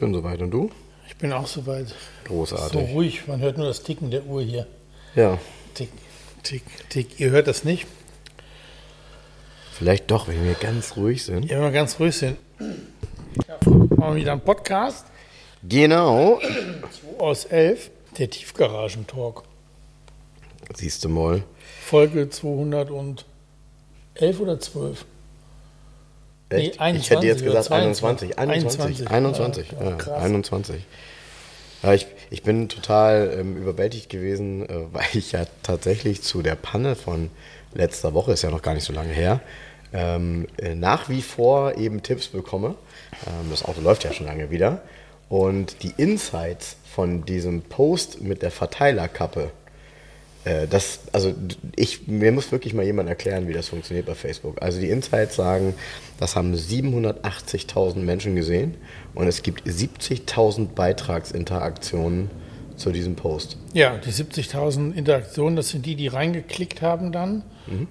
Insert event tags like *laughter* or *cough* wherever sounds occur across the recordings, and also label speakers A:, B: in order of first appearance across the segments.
A: Bin soweit. Und du?
B: Ich bin auch soweit.
A: Großartig.
B: So ruhig, man hört nur das Ticken der Uhr hier.
A: Ja,
B: Tick, tick, tick. Ihr hört das nicht?
A: vielleicht doch, wenn wir ganz ruhig sind.
B: Ja, wenn wir ganz ruhig sind. Ja, machen wir wieder einen Podcast.
A: Genau.
B: 2 aus 11, der Tiefgaragen-Talk.
A: Siehst du mal.
B: Folge 211 oder 12?
A: Echt?
B: Nee,
A: ich hätte jetzt
B: 21
A: gesagt 21. 21.
B: 21.
A: 21.
B: Ja,
A: Ja,
B: krass.
A: 21. Ja, ich, ich bin total ähm, überwältigt gewesen, äh, *laughs* weil ich ja tatsächlich zu der Panne von letzter Woche, ist ja noch gar nicht so lange her, ähm, äh, nach wie vor eben Tipps bekomme. Ähm, das Auto läuft ja schon lange wieder. Und die Insights von diesem Post mit der Verteilerkappe, das, also ich, mir muss wirklich mal jemand erklären, wie das funktioniert bei Facebook. Also die Insights sagen, das haben 780.000 Menschen gesehen und es gibt 70.000 Beitragsinteraktionen zu diesem Post.
B: Ja, die 70.000 Interaktionen, das sind die, die reingeklickt haben dann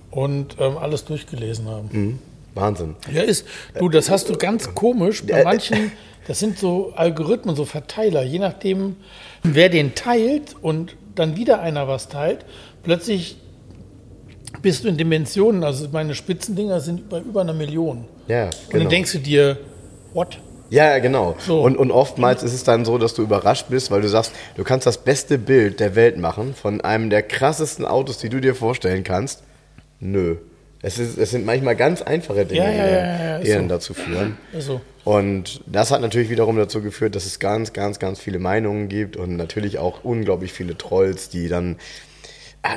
B: und ähm, alles durchgelesen haben.
A: Mhm. Wahnsinn.
B: Ja, ist. Du, das hast du ganz komisch. Bei
A: Äh,
B: manchen, das sind so Algorithmen, so Verteiler. Je nachdem, wer den teilt und dann wieder einer was teilt, plötzlich bist du in Dimensionen. Also meine Spitzendinger sind bei über einer Million.
A: Ja,
B: Und
A: genau.
B: dann denkst du dir, what?
A: Ja, ja, genau.
B: So.
A: Und, und oftmals ist es dann so, dass du überrascht bist, weil du sagst, du kannst das beste Bild der Welt machen von einem der krassesten Autos, die du dir vorstellen kannst. Nö. Es, ist, es sind manchmal ganz einfache Dinge,
B: Ja, ja,
A: die,
B: ja,
A: die dann
B: so.
A: dazu führen.
B: Also,
A: Und das hat natürlich wiederum dazu geführt, dass es ganz, ganz, ganz viele Meinungen gibt und natürlich auch unglaublich viele Trolls, die dann,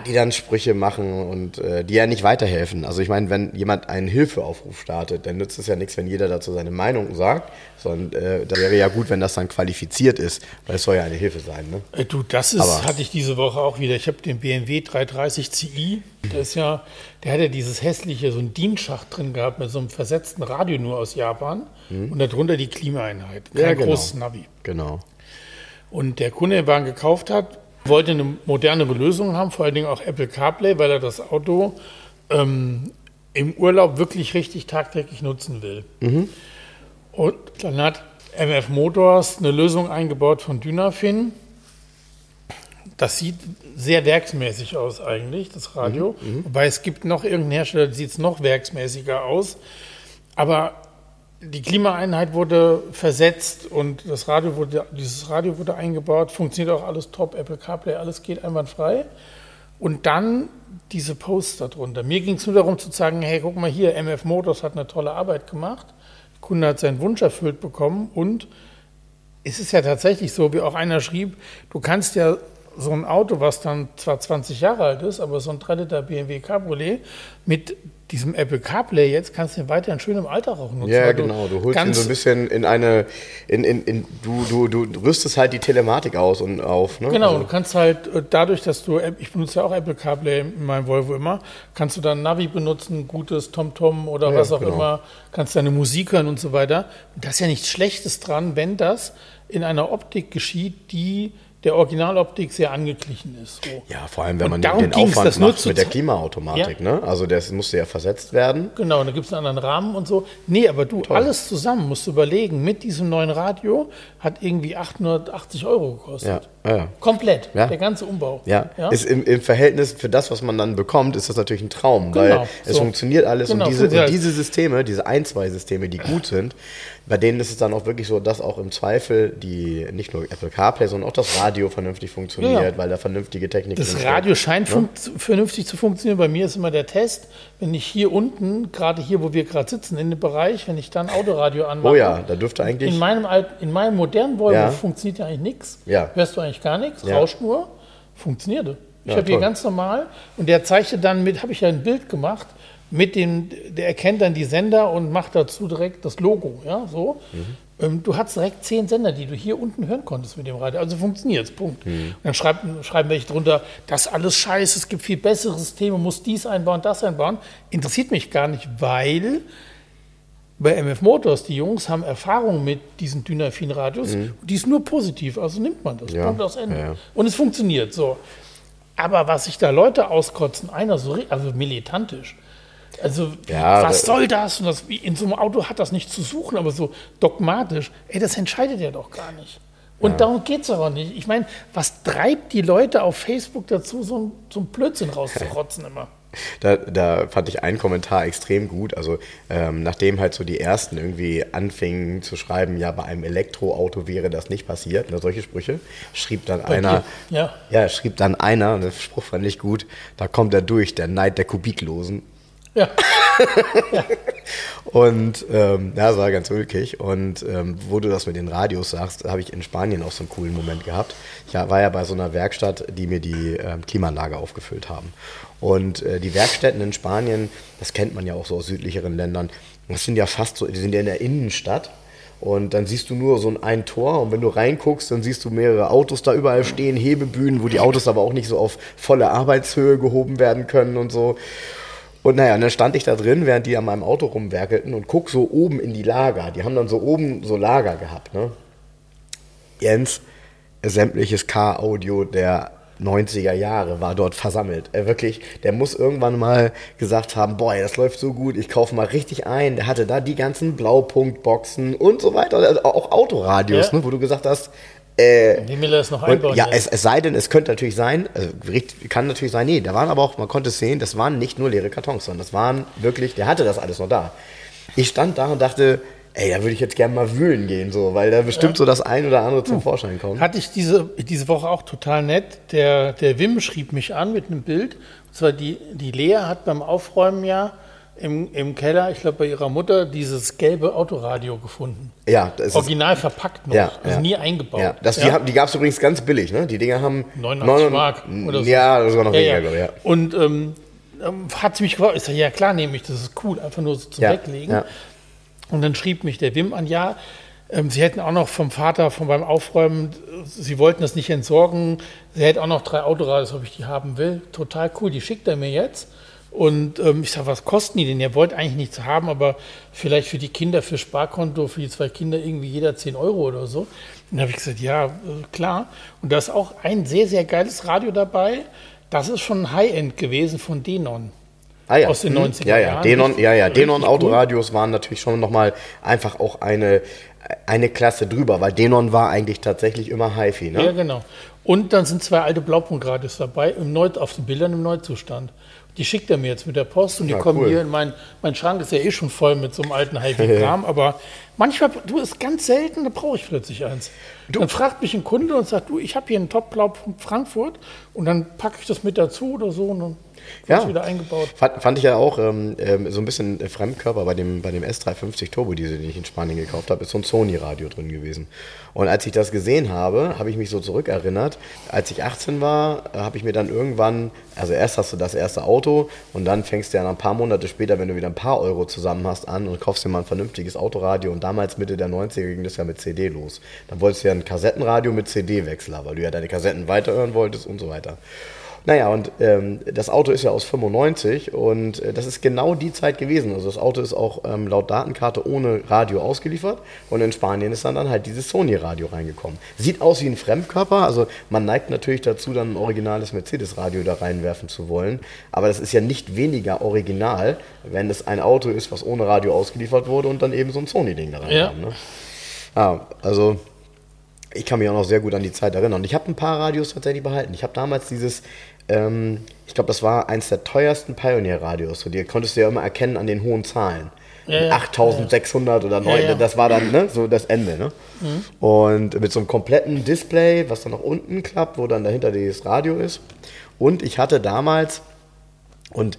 A: die dann Sprüche machen und äh, die ja nicht weiterhelfen. Also ich meine, wenn jemand einen Hilfeaufruf startet, dann nützt es ja nichts, wenn jeder dazu seine Meinung sagt, sondern äh, da wäre ja gut, wenn das dann qualifiziert ist, weil es soll ja eine Hilfe sein. Ne?
B: äh, du, das ist,
A: Aber-
B: hatte ich diese Woche auch wieder. Ich habe den BMW 330 Ci. Der ist ja, der hat ja dieses hässliche, so ein DIN-Schacht drin gehabt mit so einem versetzten Radio nur aus Japan und darunter die Klimaeinheit. Kein
A: Mhm. Ja, genau.
B: großes Navi.
A: Genau.
B: Und der Kunde, der den Wagen gekauft hat, wollte eine modernere Lösung haben, vor allen Dingen auch Apple CarPlay, weil er das Auto ähm, im Urlaub wirklich richtig tagtäglich nutzen will. Und dann hat MF Motors eine Lösung eingebaut von Dynafin. Das sieht sehr werksmäßig aus eigentlich, das Radio. Wobei es gibt noch irgendeinen Hersteller, der sieht es noch werksmäßiger aus. Aber die Klimaeinheit wurde versetzt und das Radio wurde, dieses Radio wurde eingebaut, funktioniert auch alles top, Apple CarPlay, alles geht einwandfrei. Und dann diese Posts darunter. Mir ging es nur darum zu sagen, hey, guck mal hier, MF Motors hat eine tolle Arbeit gemacht. Der Kunde hat seinen Wunsch erfüllt bekommen und es ist ja tatsächlich so, wie auch einer schrieb, du kannst ja so ein Auto, was dann zwar 20 Jahre alt ist, aber so ein 3 Liter BMW Cabriolet mit diesem Apple CarPlay jetzt kannst du den weiterhin schön im Alltag auch nutzen.
A: Ja, genau. Du holst ihn so ein bisschen in eine, in, in, in, du, du, du rüstest halt die Telematik aus und auf. Ne?
B: Genau,
A: Also-
B: du kannst halt äh, dadurch, dass du, ich benutze ja auch Apple CarPlay in meinem Volvo immer, kannst du dann Navi benutzen, gutes TomTom oder
A: Ja,
B: was auch
A: genau.
B: immer, kannst deine Musik hören und so weiter. Und da ist ja nichts Schlechtes dran, wenn das in einer Optik geschieht, die der Originaloptik sehr angeglichen ist. So.
A: Ja, vor allem, wenn
B: Und
A: man den Aufwand macht mit der Klimaautomatik.
B: Ja.
A: Ne? Also das musste ja versetzt werden.
B: Genau, und da gibt es einen anderen Rahmen und so. Nee, aber du, alles zusammen musst du überlegen, mit diesem neuen Radio hat irgendwie 880 Euro gekostet.
A: Ja, ja, ja.
B: Komplett,
A: Ja.
B: der ganze Umbau.
A: Ja, Ist im, im Verhältnis für das, was man dann bekommt, ist das natürlich ein Traum, weil
B: Genau,
A: es
B: so.
A: funktioniert alles
B: Genau,
A: und, diese, und diese Systeme, diese Ein-Zwei-Systeme, die gut sind, bei denen ist es dann auch wirklich so, dass auch im Zweifel die nicht nur Apple CarPlay, sondern auch das Radio vernünftig funktioniert,
B: Ja, ja.
A: weil da vernünftige Technik
B: Das
A: drin
B: Radio
A: steckt,
B: scheint
A: ne?
B: vernünftig zu funktionieren. Bei mir ist immer der Test, wenn ich hier unten, gerade hier, wo wir gerade sitzen, in dem Bereich, wenn ich dann Autoradio anmache.
A: Oh ja, da dürfte eigentlich.
B: In meinem, Alt, in meinem modernen Volvo
A: Ja.
B: funktioniert ja eigentlich nichts.
A: Ja.
B: Hörst du eigentlich gar nichts,
A: Ja.
B: rauscht nur, funktionierte. Ich
A: Ja,
B: habe hier ganz normal und der zeichnet dann mit, habe ich ja ein Bild gemacht, mit dem, der erkennt dann die Sender und macht dazu direkt das Logo, ja, so. Ähm, Du hattest direkt zehn Sender, die du hier unten hören konntest mit dem Radio. Also funktioniert es, Punkt. Und dann schreiben, schreiben welche drunter, das ist alles scheiße, es gibt viel bessere Systeme, muss dies einbauen, das einbauen. Interessiert mich gar nicht, weil bei MF Motors, die Jungs haben Erfahrung mit diesen Dynafin-Radios, und die ist nur positiv, also nimmt man das.
A: Ja,
B: Punkt aus Ende.
A: ja.
B: Und es funktioniert so. Aber was sich da Leute auskotzen, einer so, also militantisch. Also,
A: Ja,
B: was soll das? Und das? In so einem Auto hat das nicht zu suchen, aber so dogmatisch. Ey, das entscheidet er doch gar nicht. Und darum geht es aber nicht. Ich meine, was treibt die Leute auf Facebook dazu, so ein, so ein Blödsinn rauszurotzen immer? *laughs*
A: Da, da fand ich einen Kommentar extrem gut. Also ähm, nachdem halt so die ersten irgendwie anfingen zu schreiben, ja, bei einem Elektroauto wäre das nicht passiert, ne, solche Sprüche, schrieb dann einer,
B: dir? Ja.
A: ja, schrieb dann einer, und der Spruch fand ich gut, da kommt er durch, der Neid der Kubiklosen.
B: Ja, *laughs*
A: Und ähm, ja, das war ganz ulkig. Und ähm, wo du das mit den Radios sagst, habe ich in Spanien auch so einen coolen Moment gehabt. Ich war ja bei so einer Werkstatt, die mir die ähm, Klimaanlage aufgefüllt haben. Und äh, die Werkstätten in Spanien, das kennt man ja auch so aus südlicheren Ländern, das sind ja fast so, die sind ja in der Innenstadt. Und dann siehst du nur so ein, ein Tor und wenn du reinguckst, dann siehst du mehrere Autos da überall stehen, Hebebühnen, wo die Autos aber auch nicht so auf volle Arbeitshöhe gehoben werden können und so. Und naja, und dann stand ich da drin, während die an meinem Auto rumwerkelten und guck so oben in die Lager. Die haben dann so oben so Lager gehabt, ne? Jens, sämtliches Car-Audio der 90er Jahre war dort versammelt. Er wirklich, der muss irgendwann mal gesagt haben, boah, das läuft so gut, ich kaufe mal richtig ein. Der hatte da die ganzen Blaupunktboxen und so weiter, also auch Autoradios,
B: Ja.
A: ne, wo du gesagt hast, äh,
B: wie will er das noch
A: und,
B: einbauen?
A: ja, es, es sei denn, es könnte natürlich sein, also, kann natürlich sein, nee, da waren aber auch, man konnte es sehen, das waren nicht nur leere Kartons, sondern das waren wirklich, der hatte das alles noch da. Ich stand da und dachte, ey, da würde ich jetzt gerne mal wühlen gehen, so, weil da bestimmt so das ein oder andere zum Vorschein kommt.
B: Hatte ich diese, diese Woche auch total nett. Der, der Wim schrieb mich an mit einem Bild. Und zwar die, die Lea hat beim Aufräumen ja im, im Keller, ich glaube bei ihrer Mutter, dieses gelbe Autoradio gefunden.
A: Ja, das ist,
B: Original verpackt noch,
A: Ja,
B: also
A: ja.
B: nie eingebaut.
A: ja, das, Die, haben- die gab es übrigens ganz billig, ne? Die Dinger haben
B: 89 Mark oder so.
A: Ja, sogar noch
B: Ja,
A: weniger,
B: ja.
A: glaube ich, ja.
B: Und ähm, ähm, hat sie mich gefragt, ich sage, ja klar, nehme ich, das ist cool, einfach nur so zum
A: Ja,
B: Weglegen.
A: ja.
B: Und dann schrieb mich der Wim an, ja, ähm, sie hätten auch noch vom Vater, von beim Aufräumen, sie wollten das nicht entsorgen, sie hätten auch noch drei Autoradios, ob ich die haben will. Total cool, die schickt er mir jetzt. Und ähm, ich sage, was kosten die denn? Ihr wollt eigentlich nichts haben, aber vielleicht für die Kinder, für Sparkonto, für die zwei Kinder irgendwie jeder 10 Euro oder so. Und dann habe ich gesagt, ja, äh, klar. Und da ist auch ein sehr, sehr geiles Radio dabei. Das ist schon High-End gewesen von Denon.
A: Ah, ja.
B: aus den
A: Mhm.
B: 90er
A: ja, ja.
B: Jahren.
A: Denon, ja, ja. Denon
B: cool.
A: Autoradios waren natürlich schon nochmal einfach auch eine, eine Klasse drüber, weil Denon war eigentlich tatsächlich immer HiFi, ne?
B: Ja, genau. Und dann sind zwei alte Blaupunktradios dabei, im Neu auf den Bildern im Neuzustand. Die schickt er mir jetzt mit der Post und die
A: Ja,
B: kommen
A: cool.
B: hier in mein, mein Schrank ist ja eh schon voll mit so einem alten *laughs* HiFi-Kram, aber manchmal, du, ist ganz selten, da brauche ich plötzlich eins. Dann fragt mich ein Kunde und sagt, du, ich habe hier einen Top-Blaupunkt Frankfurt und dann packe ich das mit dazu oder so und
A: Ja.
B: wieder eingebaut.
A: Fand, fand ich ja auch ähm, ähm, so ein bisschen äh, Fremdkörper bei dem, bei dem S350 Turbo Diesel, den ich in Spanien gekauft habe, ist so ein Sony-Radio drin gewesen. Und als ich das gesehen habe, habe ich mich so zurückerinnert. Als ich 18 war, habe ich mir dann irgendwann, also erst hast du das erste Auto und dann fängst du ja ein paar Monate später, wenn du wieder ein paar Euro zusammen hast, an und kaufst dir mal ein vernünftiges Autoradio. Und damals Mitte der 90er ging das ja mit CD los. Dann wolltest du ja ein Kassettenradio mit CD-Wechsler, weil du ja deine Kassetten weiterhören wolltest und so weiter. Naja, und ähm, das Auto ist ja aus 95 und äh, das ist genau die Zeit gewesen. Also das Auto ist auch ähm, laut Datenkarte ohne Radio ausgeliefert und in Spanien ist dann, dann halt dieses Sony-Radio reingekommen. Sieht aus wie ein Fremdkörper, also man neigt natürlich dazu, dann ein originales Mercedes-Radio da reinwerfen zu wollen, aber das ist ja nicht weniger original, wenn es ein Auto ist, was ohne Radio ausgeliefert wurde und dann eben so ein Sony-Ding da reinkam.
B: Ja.
A: Ne? Ja, also ich kann mich auch noch sehr gut an die Zeit erinnern. Und ich habe ein paar Radios tatsächlich behalten. Ich habe damals dieses, ähm, ich glaube, das war eins der teuersten Pioneer-Radios. So, die konntest du ja immer erkennen an den hohen Zahlen.
B: Ja, ja.
A: 8600 oder 9,
B: Ja,
A: das war dann ne, so das Ende. Ne? Und mit so einem kompletten Display, was dann nach unten klappt, wo dann dahinter das Radio ist. Und ich hatte damals, und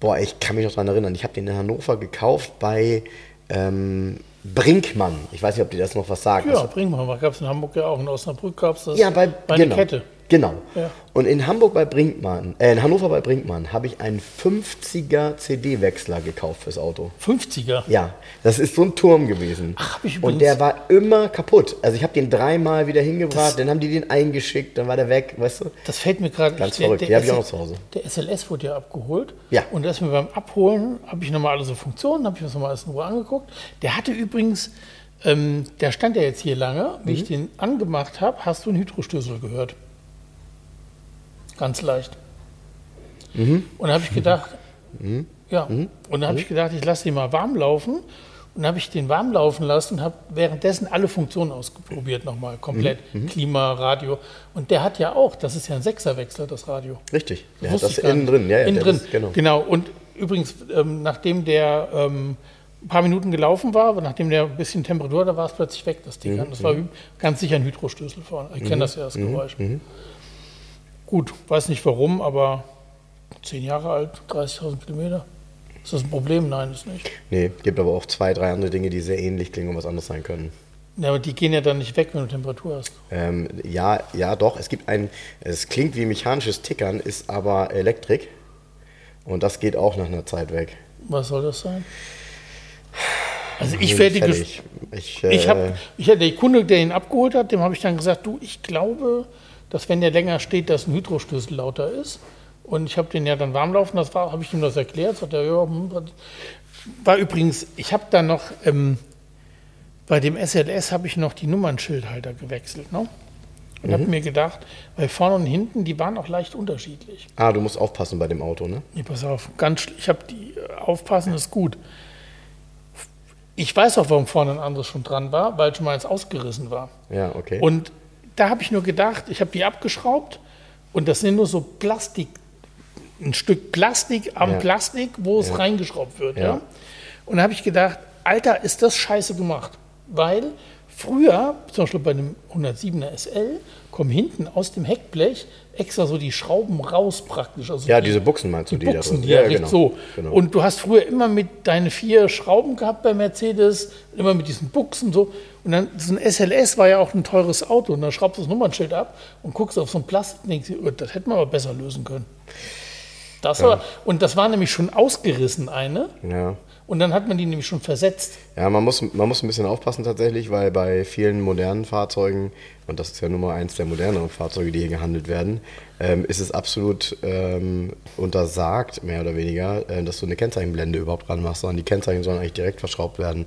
A: boah, ich kann mich noch daran erinnern, ich habe den in Hannover gekauft bei ähm, Brinkmann. Ich weiß nicht, ob dir das noch was sagt.
B: Ja, bring mal, gab es in Hamburg ja auch, in Osnabrück gab es das.
A: Ja, bei,
B: eine
A: genau.
B: Kette.
A: Genau.
B: Ja.
A: Und in Hamburg bei Brinkmann, äh, in Hannover bei Brinkmann habe ich einen 50er CD-Wechsler gekauft fürs Auto.
B: 50er.
A: Ja, das ist so ein Turm gewesen.
B: Ach, hab ich
A: Und
B: übrigens-
A: der war immer kaputt. Also ich habe den dreimal wieder hingebracht, dann haben die den eingeschickt, dann war der weg, weißt du?
B: Das fällt mir gerade
A: Ganz
B: der-
A: verrückt.
B: der
A: Die hab ich auch noch zu Hause.
B: Der SLS wurde ja abgeholt.
A: Ja.
B: Und das mir beim Abholen habe ich nochmal alle so Funktionen, habe ich mir das nochmal alles in Ruhe angeguckt. Der hatte übrigens, ähm, der stand ja jetzt hier lange. Wie
A: Mhm.
B: ich den angemacht habe, hast du einen Hydrostößel gehört. Ganz leicht.
A: Mhm.
B: Und da habe ich gedacht, ja. Und dann habe ich gedacht, ich lasse den mal warm laufen. Und dann habe ich den warm laufen lassen und habe währenddessen alle Funktionen ausprobiert nochmal, komplett.
A: Mhm.
B: Klima, Radio. Und der hat ja auch, das ist ja ein Sechserwechsler, das Radio.
A: Richtig. Der hat das innen drin. Ja, ja,
B: innen drin.
A: ist- genau.
B: genau. Und übrigens, ähm, nachdem der ähm, ein paar Minuten gelaufen war, nachdem der ein bisschen Temperatur, da war es plötzlich weg, das
A: Mhm,
B: Ding. Das war ganz sicher ein Hydrostößel vorne. Ich kenne das ja, das
A: mhm,
B: Geräusch. Gut, weiß nicht warum, aber zehn Jahre alt, 30.000 Kilometer. Ist das ein Problem? Nein, ist nicht.
A: Nee, gibt aber auch zwei, drei andere Dinge, die sehr ähnlich klingen und was anderes sein können.
B: Ja, aber die gehen ja dann nicht weg, wenn du Temperatur hast.
A: Ähm, ja, ja, doch. Es gibt ein, es klingt wie mechanisches Tickern, ist aber Elektrik. Und das geht auch nach einer Zeit weg.
B: Was soll das sein? Also ich werde
A: Fertig. Ich, äh,
B: Ich habe, ich, der Kunde, der ihn abgeholt hat, dem habe ich dann gesagt, du, ich glaube, dass wenn der länger steht, dass ein Hydrostößel lauter ist. Und ich habe den ja dann warm laufen, das war, habe ich ihm das erklärt. Sagt er, ja, hm, war übrigens, ich habe da noch, ähm, bei dem SLS habe ich noch die Nummernschildhalter gewechselt, ne? Und
A: Mhm.
B: habe mir gedacht, weil vorne und hinten, die waren auch leicht unterschiedlich.
A: ah, du musst aufpassen bei dem Auto, ne?
B: Nee, pass auf, ganz, ich habe die, äh, aufpassen ist gut. Ich weiß auch, warum vorne ein anderes schon dran war, weil schon mal eins ausgerissen war.
A: Ja, okay.
B: Und da habe ich nur gedacht, ich habe die abgeschraubt und das sind nur so Plastik, ein Stück Plastik am
A: Ja.
B: Plastik, wo es
A: Ja.
B: reingeschraubt wird. Ja. Und da habe ich gedacht, Alter, ist das scheiße gemacht. Weil früher, zum Beispiel bei dem 107er SL, kommen hinten aus dem Heckblech extra so die Schrauben raus praktisch. Also
A: ja,
B: die,
A: diese Buchsen meinst du,
B: die
A: die
B: Buchsen,
A: da
B: die ja, richtig so.
A: genau.
B: Und du hast früher immer mit deine vier Schrauben gehabt bei Mercedes, immer mit diesen Buchsen so. Und dann so ein SLS war ja auch ein teures Auto. Und dann schraubst du das Nummernschild ab und guckst auf so ein Plastik und denkst dir, oh, das hätten wir aber besser lösen können. Das war, und das war nämlich schon ausgerissen, eine.
A: ja.
B: Und dann hat man die nämlich schon versetzt.
A: Ja, man muss, man muss ein bisschen aufpassen tatsächlich, weil bei vielen modernen Fahrzeugen, und das ist ja Nummer eins der moderneren Fahrzeuge, die hier gehandelt werden, ähm, ist es absolut ähm, untersagt, mehr oder weniger, äh, dass du eine Kennzeichenblende überhaupt dran machst, sondern die Kennzeichen sollen eigentlich direkt verschraubt werden,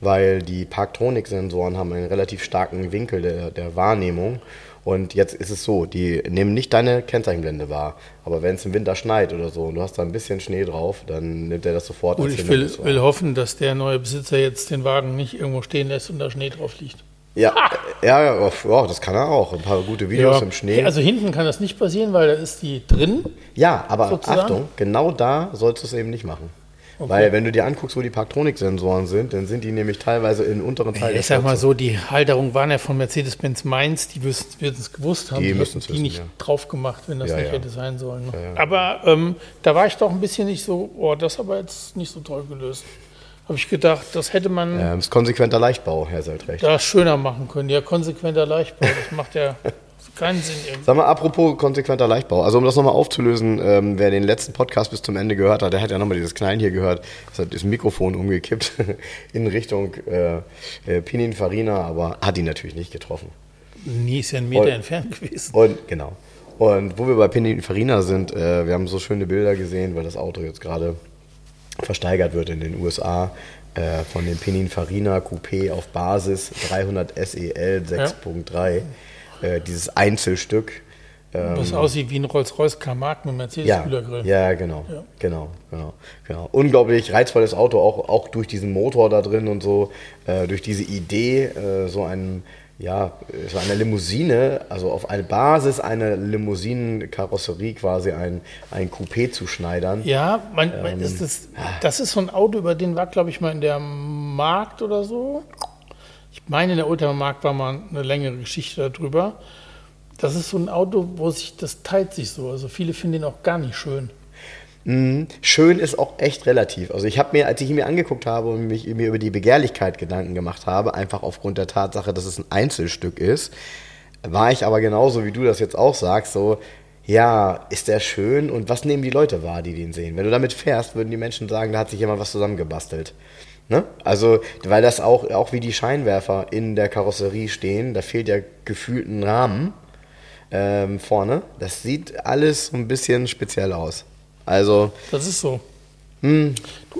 A: weil die Parktronik-Sensoren haben einen relativ starken Winkel der, der Wahrnehmung. Und jetzt ist es so, die nehmen nicht deine Kennzeichenblende wahr. Aber wenn es im Winter schneit oder so und du hast da ein bisschen Schnee drauf, dann nimmt er das sofort
B: Und ich will, will hoffen, dass der neue Besitzer jetzt den Wagen nicht irgendwo stehen lässt und da Schnee drauf liegt.
A: Ja, ja, ja, oh, ja, das kann er auch. Ein paar gute Videos im Schnee.
B: Also hinten kann das nicht passieren, weil da ist die drin.
A: ja, aber
B: sozusagen?
A: Achtung, genau da sollst du es eben nicht machen. Weil wenn du dir anguckst, wo die Parktronik-Sensoren sind, dann sind die nämlich teilweise im unteren Teil
B: Ich sag mal so, die Halterung waren ja von Mercedes-Benz Mainz, die würden es gewusst haben,
A: Die
B: die hätten die
A: wissen,
B: nicht
A: ja.
B: drauf gemacht, wenn das
A: Ja,
B: nicht
A: ja.
B: hätte sein sollen. Ne? Aber ähm, da war ich doch ein bisschen nicht so, oh, das aber jetzt nicht so toll gelöst. Habe ich gedacht, das hätte man
A: Ähm, ist konsequenter Leichtbau, Herr Seldrecht.
B: da schöner machen können. Ja, konsequenter Leichtbau, das macht ja *laughs* keinen Sinn irgendwie.
A: Sag mal, apropos konsequenter Leichtbau. Also um das nochmal aufzulösen, ähm, wer den letzten Podcast bis zum Ende gehört hat, der hat ja nochmal dieses Knallen hier gehört. Es hat das Mikrofon umgekippt *laughs* in Richtung äh, äh, Pininfarina, aber hat ihn natürlich nicht getroffen.
B: Nie ist ja ein Meter
A: Und-
B: entfernt gewesen.
A: Und genau. Und wo wir bei Pininfarina sind, äh, wir haben so schöne Bilder gesehen, weil das Auto jetzt gerade versteigert wird in den USA äh, von dem Pininfarina Coupé auf Basis 300 SEL 6.3. Äh, dieses Einzelstück.
B: Was aussieht wie ein Rolls-Royce Carmark mit
A: Ja,
B: Mercedes-Kühlergrill.
A: ja, genau,
B: Ja.
A: genau, genau, genau. Unglaublich reizvolles Auto, auch, auch durch diesen Motor da drin und so, äh, durch diese Idee, äh, so ein, ja, so eine Limousine, also auf eine Basis einer Limousinenkarosserie quasi ein, ein Coupé zu schneidern.
B: Ja, man, man
A: Ähm,
B: ist das, das ist so ein Auto, über den war, glaube ich, mal in der Markt oder so. Meine, in der Oldtimer Markt war mal eine längere Geschichte darüber. Das ist so ein Auto, wo sich, das teilt sich so. Also viele finden ihn auch gar nicht schön.
A: Mhm. Schön ist auch echt relativ. Also ich habe mir, als ich ihn mir angeguckt habe und mich mir über die Begehrlichkeit Gedanken gemacht habe, einfach aufgrund der Tatsache, dass es ein Einzelstück ist, war ich aber genauso, wie du das jetzt auch sagst, so, ja, ist der schön und was nehmen die Leute wahr, die den sehen? Wenn du damit fährst, würden die Menschen sagen, da hat sich jemand was zusammengebastelt. Ne? Also, weil das auch, auch wie die Scheinwerfer in der Karosserie stehen, da fehlt ja gefühlt ein Rahmen ähm, vorne. Das sieht alles so ein bisschen speziell aus. Also,
B: Das ist so. Du,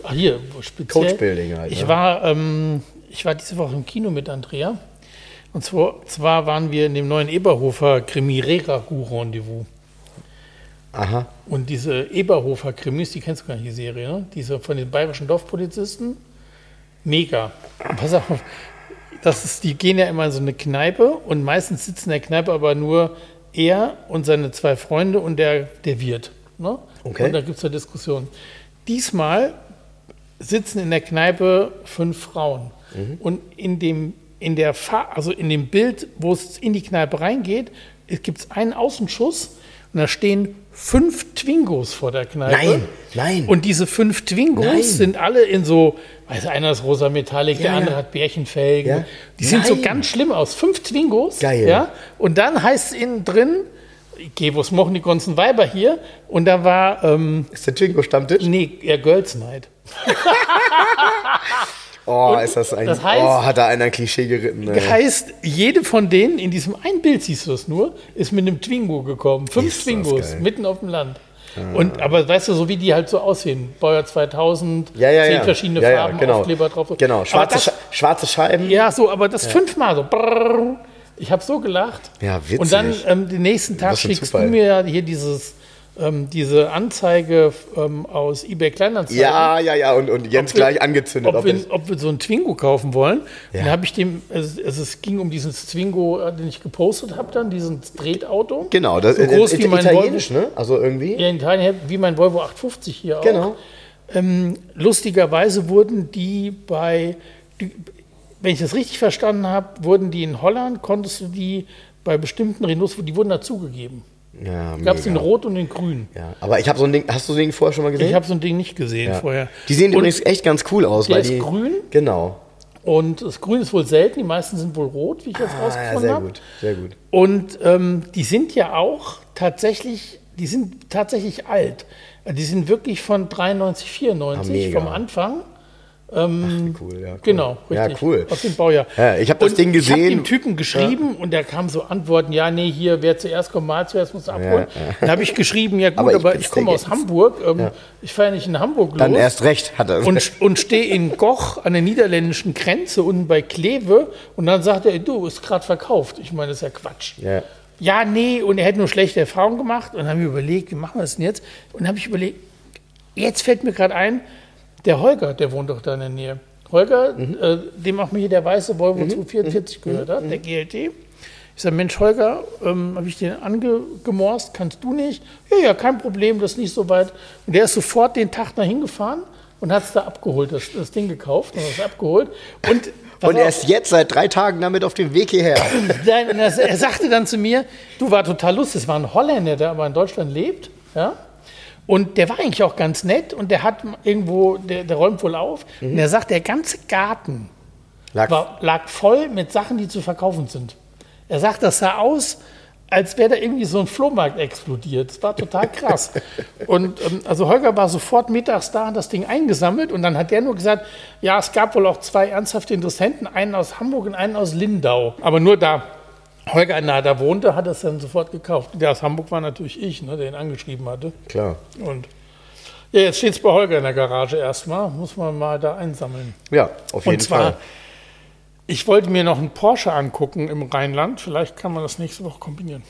B: ah, hier, speziell.
A: Coachbuilding halt,
B: Ich
A: ne?
B: war, ähm, ich war diese Woche im Kino mit Andrea. Und zwar, zwar waren wir in dem neuen Eberhofer Krimi Reragu Rendezvous.
A: aha,
B: Und diese Eberhofer Krimis, die kennst du gar nicht, die Serie, ne? Diese von den bayerischen Dorfpolizisten. Mega. Pass auf, das ist, die gehen ja immer in so eine Kneipe und meistens sitzen in der Kneipe aber nur er und seine zwei Freunde und der, der Wirt. Ne?
A: Okay.
B: Und da gibt es eine Diskussion. Diesmal sitzen in der Kneipe fünf Frauen. Und in dem, in, der Fa also in dem Bild, wo es in die Kneipe reingeht, gibt es einen Außenschuss und da stehen fünf Twingos vor der Kneipe.
A: Nein, nein.
B: Und diese fünf Twingos
A: Nein.
B: sind alle in so, also einer ist rosa Metallic, der
A: Ja,
B: andere
A: ja.
B: hat Bärchenfelgen.
A: Ja.
B: Die sind so
A: Nein.
B: ganz schlimm aus. Fünf Twingos.
A: Geil.
B: Ja. Und dann heißt es innen drin, geh, was machen die ganzen Weiber hier? Und da war, ähm,
A: ist der Twingo-Stammtisch?
B: nee, eher Girls Night. *laughs*
A: Oh,
B: Und
A: ist das ein.
B: das heißt-
A: oh, hat da einer ein Klischee geritten. ey.
B: Heißt, jede von denen, in diesem ein Bild siehst du es nur, ist mit einem Twingo gekommen. Fünf
A: Ist
B: Twingos.
A: Ah.
B: mitten auf dem Land. Und, aber weißt du, so wie die halt so aussehen. Baujahr 2000,
A: Ja, ja,
B: zehn
A: ja.
B: verschiedene
A: ja, ja,
B: Farben,
A: genau.
B: Aufkleber drauf.
A: Genau, schwarze,
B: das,
A: schwarze Scheiben.
B: Ja, so, aber das fünfmal so. Brrr. Ich habe so gelacht.
A: Ja, witzig.
B: Und dann ähm, den nächsten Tag schickst
A: Zufall.
B: du mir ja hier dieses, ähm, diese Anzeige ähm, aus eBay Kleinanzeigen.
A: Ja, ja, ja, und, und Jens
B: Ob wir-
A: gleich angezündet.
B: Ob
A: ob
B: wir, ob wir so einen Twingo kaufen wollen.
A: Ja.
B: Dann habe ich dem, es, es, es ging um dieses Twingo, äh, den ich gepostet habe, dann, diesen Tretauto.
A: genau, das
B: so groß
A: äh,
B: wie mein
A: italienisch, ne? Also irgendwie.
B: Ja, in Italien wie mein Volvo 850 hier auch.
A: Genau.
B: Ähm, lustigerweise wurden die bei, die, wenn ich das richtig verstanden habe, wurden die in Holland, konntest du die bei bestimmten Renaults, die wurden dazugegeben.
A: Ja,
B: Gab es den. Rot und den Grün.
A: Ja, aber ich habe so ein Ding, hast du so ein Ding vorher schon mal gesehen?
B: Ich habe so ein Ding nicht gesehen
A: ja.
B: vorher.
A: Die sehen
B: und,
A: übrigens echt ganz cool aus.
B: der
A: weil
B: ist
A: die,
B: grün?
A: Genau.
B: Und das Grün ist wohl selten, die meisten sind wohl rot, wie ich jetzt
A: Ah, ja,
B: rausgefunden
A: sehr
B: habe.
A: gut, sehr gut.
B: Und ähm, die sind ja auch tatsächlich, die sind tatsächlich alt. Die sind wirklich von 93, 94
A: Ah,
B: vom Anfang.
A: Cool, ja. Cool.
B: Genau,
A: Ja,
B: richtig.
A: cool.
B: Aus dem Baujahr.
A: Ja, ich hab das
B: Und
A: Ding
B: Ich habe
A: gesehen.
B: dem Typen geschrieben und der kam so Antworten, ja, nee, hier, wer zuerst kommt, mal zuerst muss abholen.
A: Ja,
B: Dann habe ich geschrieben, ja gut,
A: Aber
B: aber
A: ich
B: ich,
A: bin's
B: komme aus. Hamburg, ähm, ich fahre nicht in Hamburg
A: Dann
B: los
A: erst recht hat er.
B: und, und stehe in Goch an der niederländischen Grenze unten bei Kleve und dann sagt er, du, ist gerade verkauft. Ich meine, das ist ja Quatsch.
A: ja.
B: Ja, nee, und er hätte nur schlechte Erfahrungen gemacht. Und dann haben wir überlegt, wie machen wir das denn jetzt? Und dann habe ich überlegt, jetzt fällt mir gerade ein, der Holger, der wohnt doch da in der Nähe. Holger, äh, dem auch mir hier der weiße Volvo 244 gehört hat, der GLT. Ich sage, Mensch, Holger, ähm, habe ich den angemorst, kannst du nicht? Ja, ja, kein Problem, das ist nicht so weit. Und der ist sofort den Tag nach hingefahren und hat es da abgeholt, das, das Ding gekauft und es abgeholt. Und, *laughs*
A: Und er ist jetzt seit drei Tagen damit auf dem Weg hierher. *laughs*
B: Nein, er, er sagte dann zu mir, du war total lustig, es war ein Holländer, der aber in Deutschland lebt, ja. Und der war eigentlich auch ganz nett und der hat irgendwo, der, der räumt wohl auf. Und er sagt, der ganze Garten
A: Lag,
B: war, lag voll mit Sachen, die zu verkaufen sind. Er sagt, das sah aus, als wäre da irgendwie so ein Flohmarkt explodiert. Das war total krass. *laughs* und ähm, also Holger war sofort mittags da und das Ding eingesammelt und dann hat der nur gesagt, ja, es gab wohl auch zwei ernsthafte Interessenten, einen aus Hamburg und einen aus Lindau. Aber nur da Holger nahe da wohnte, hat es dann sofort gekauft. Der aus Hamburg war natürlich ich, ne, der ihn angeschrieben hatte.
A: klar.
B: Und ja, jetzt steht es bei Holger in der Garage erstmal. Muss man mal da einsammeln.
A: Ja, auf jeden
B: Und zwar,
A: Fall.
B: ich wollte mir noch einen Porsche angucken im Rheinland. Vielleicht kann man das nächste Woche kombinieren.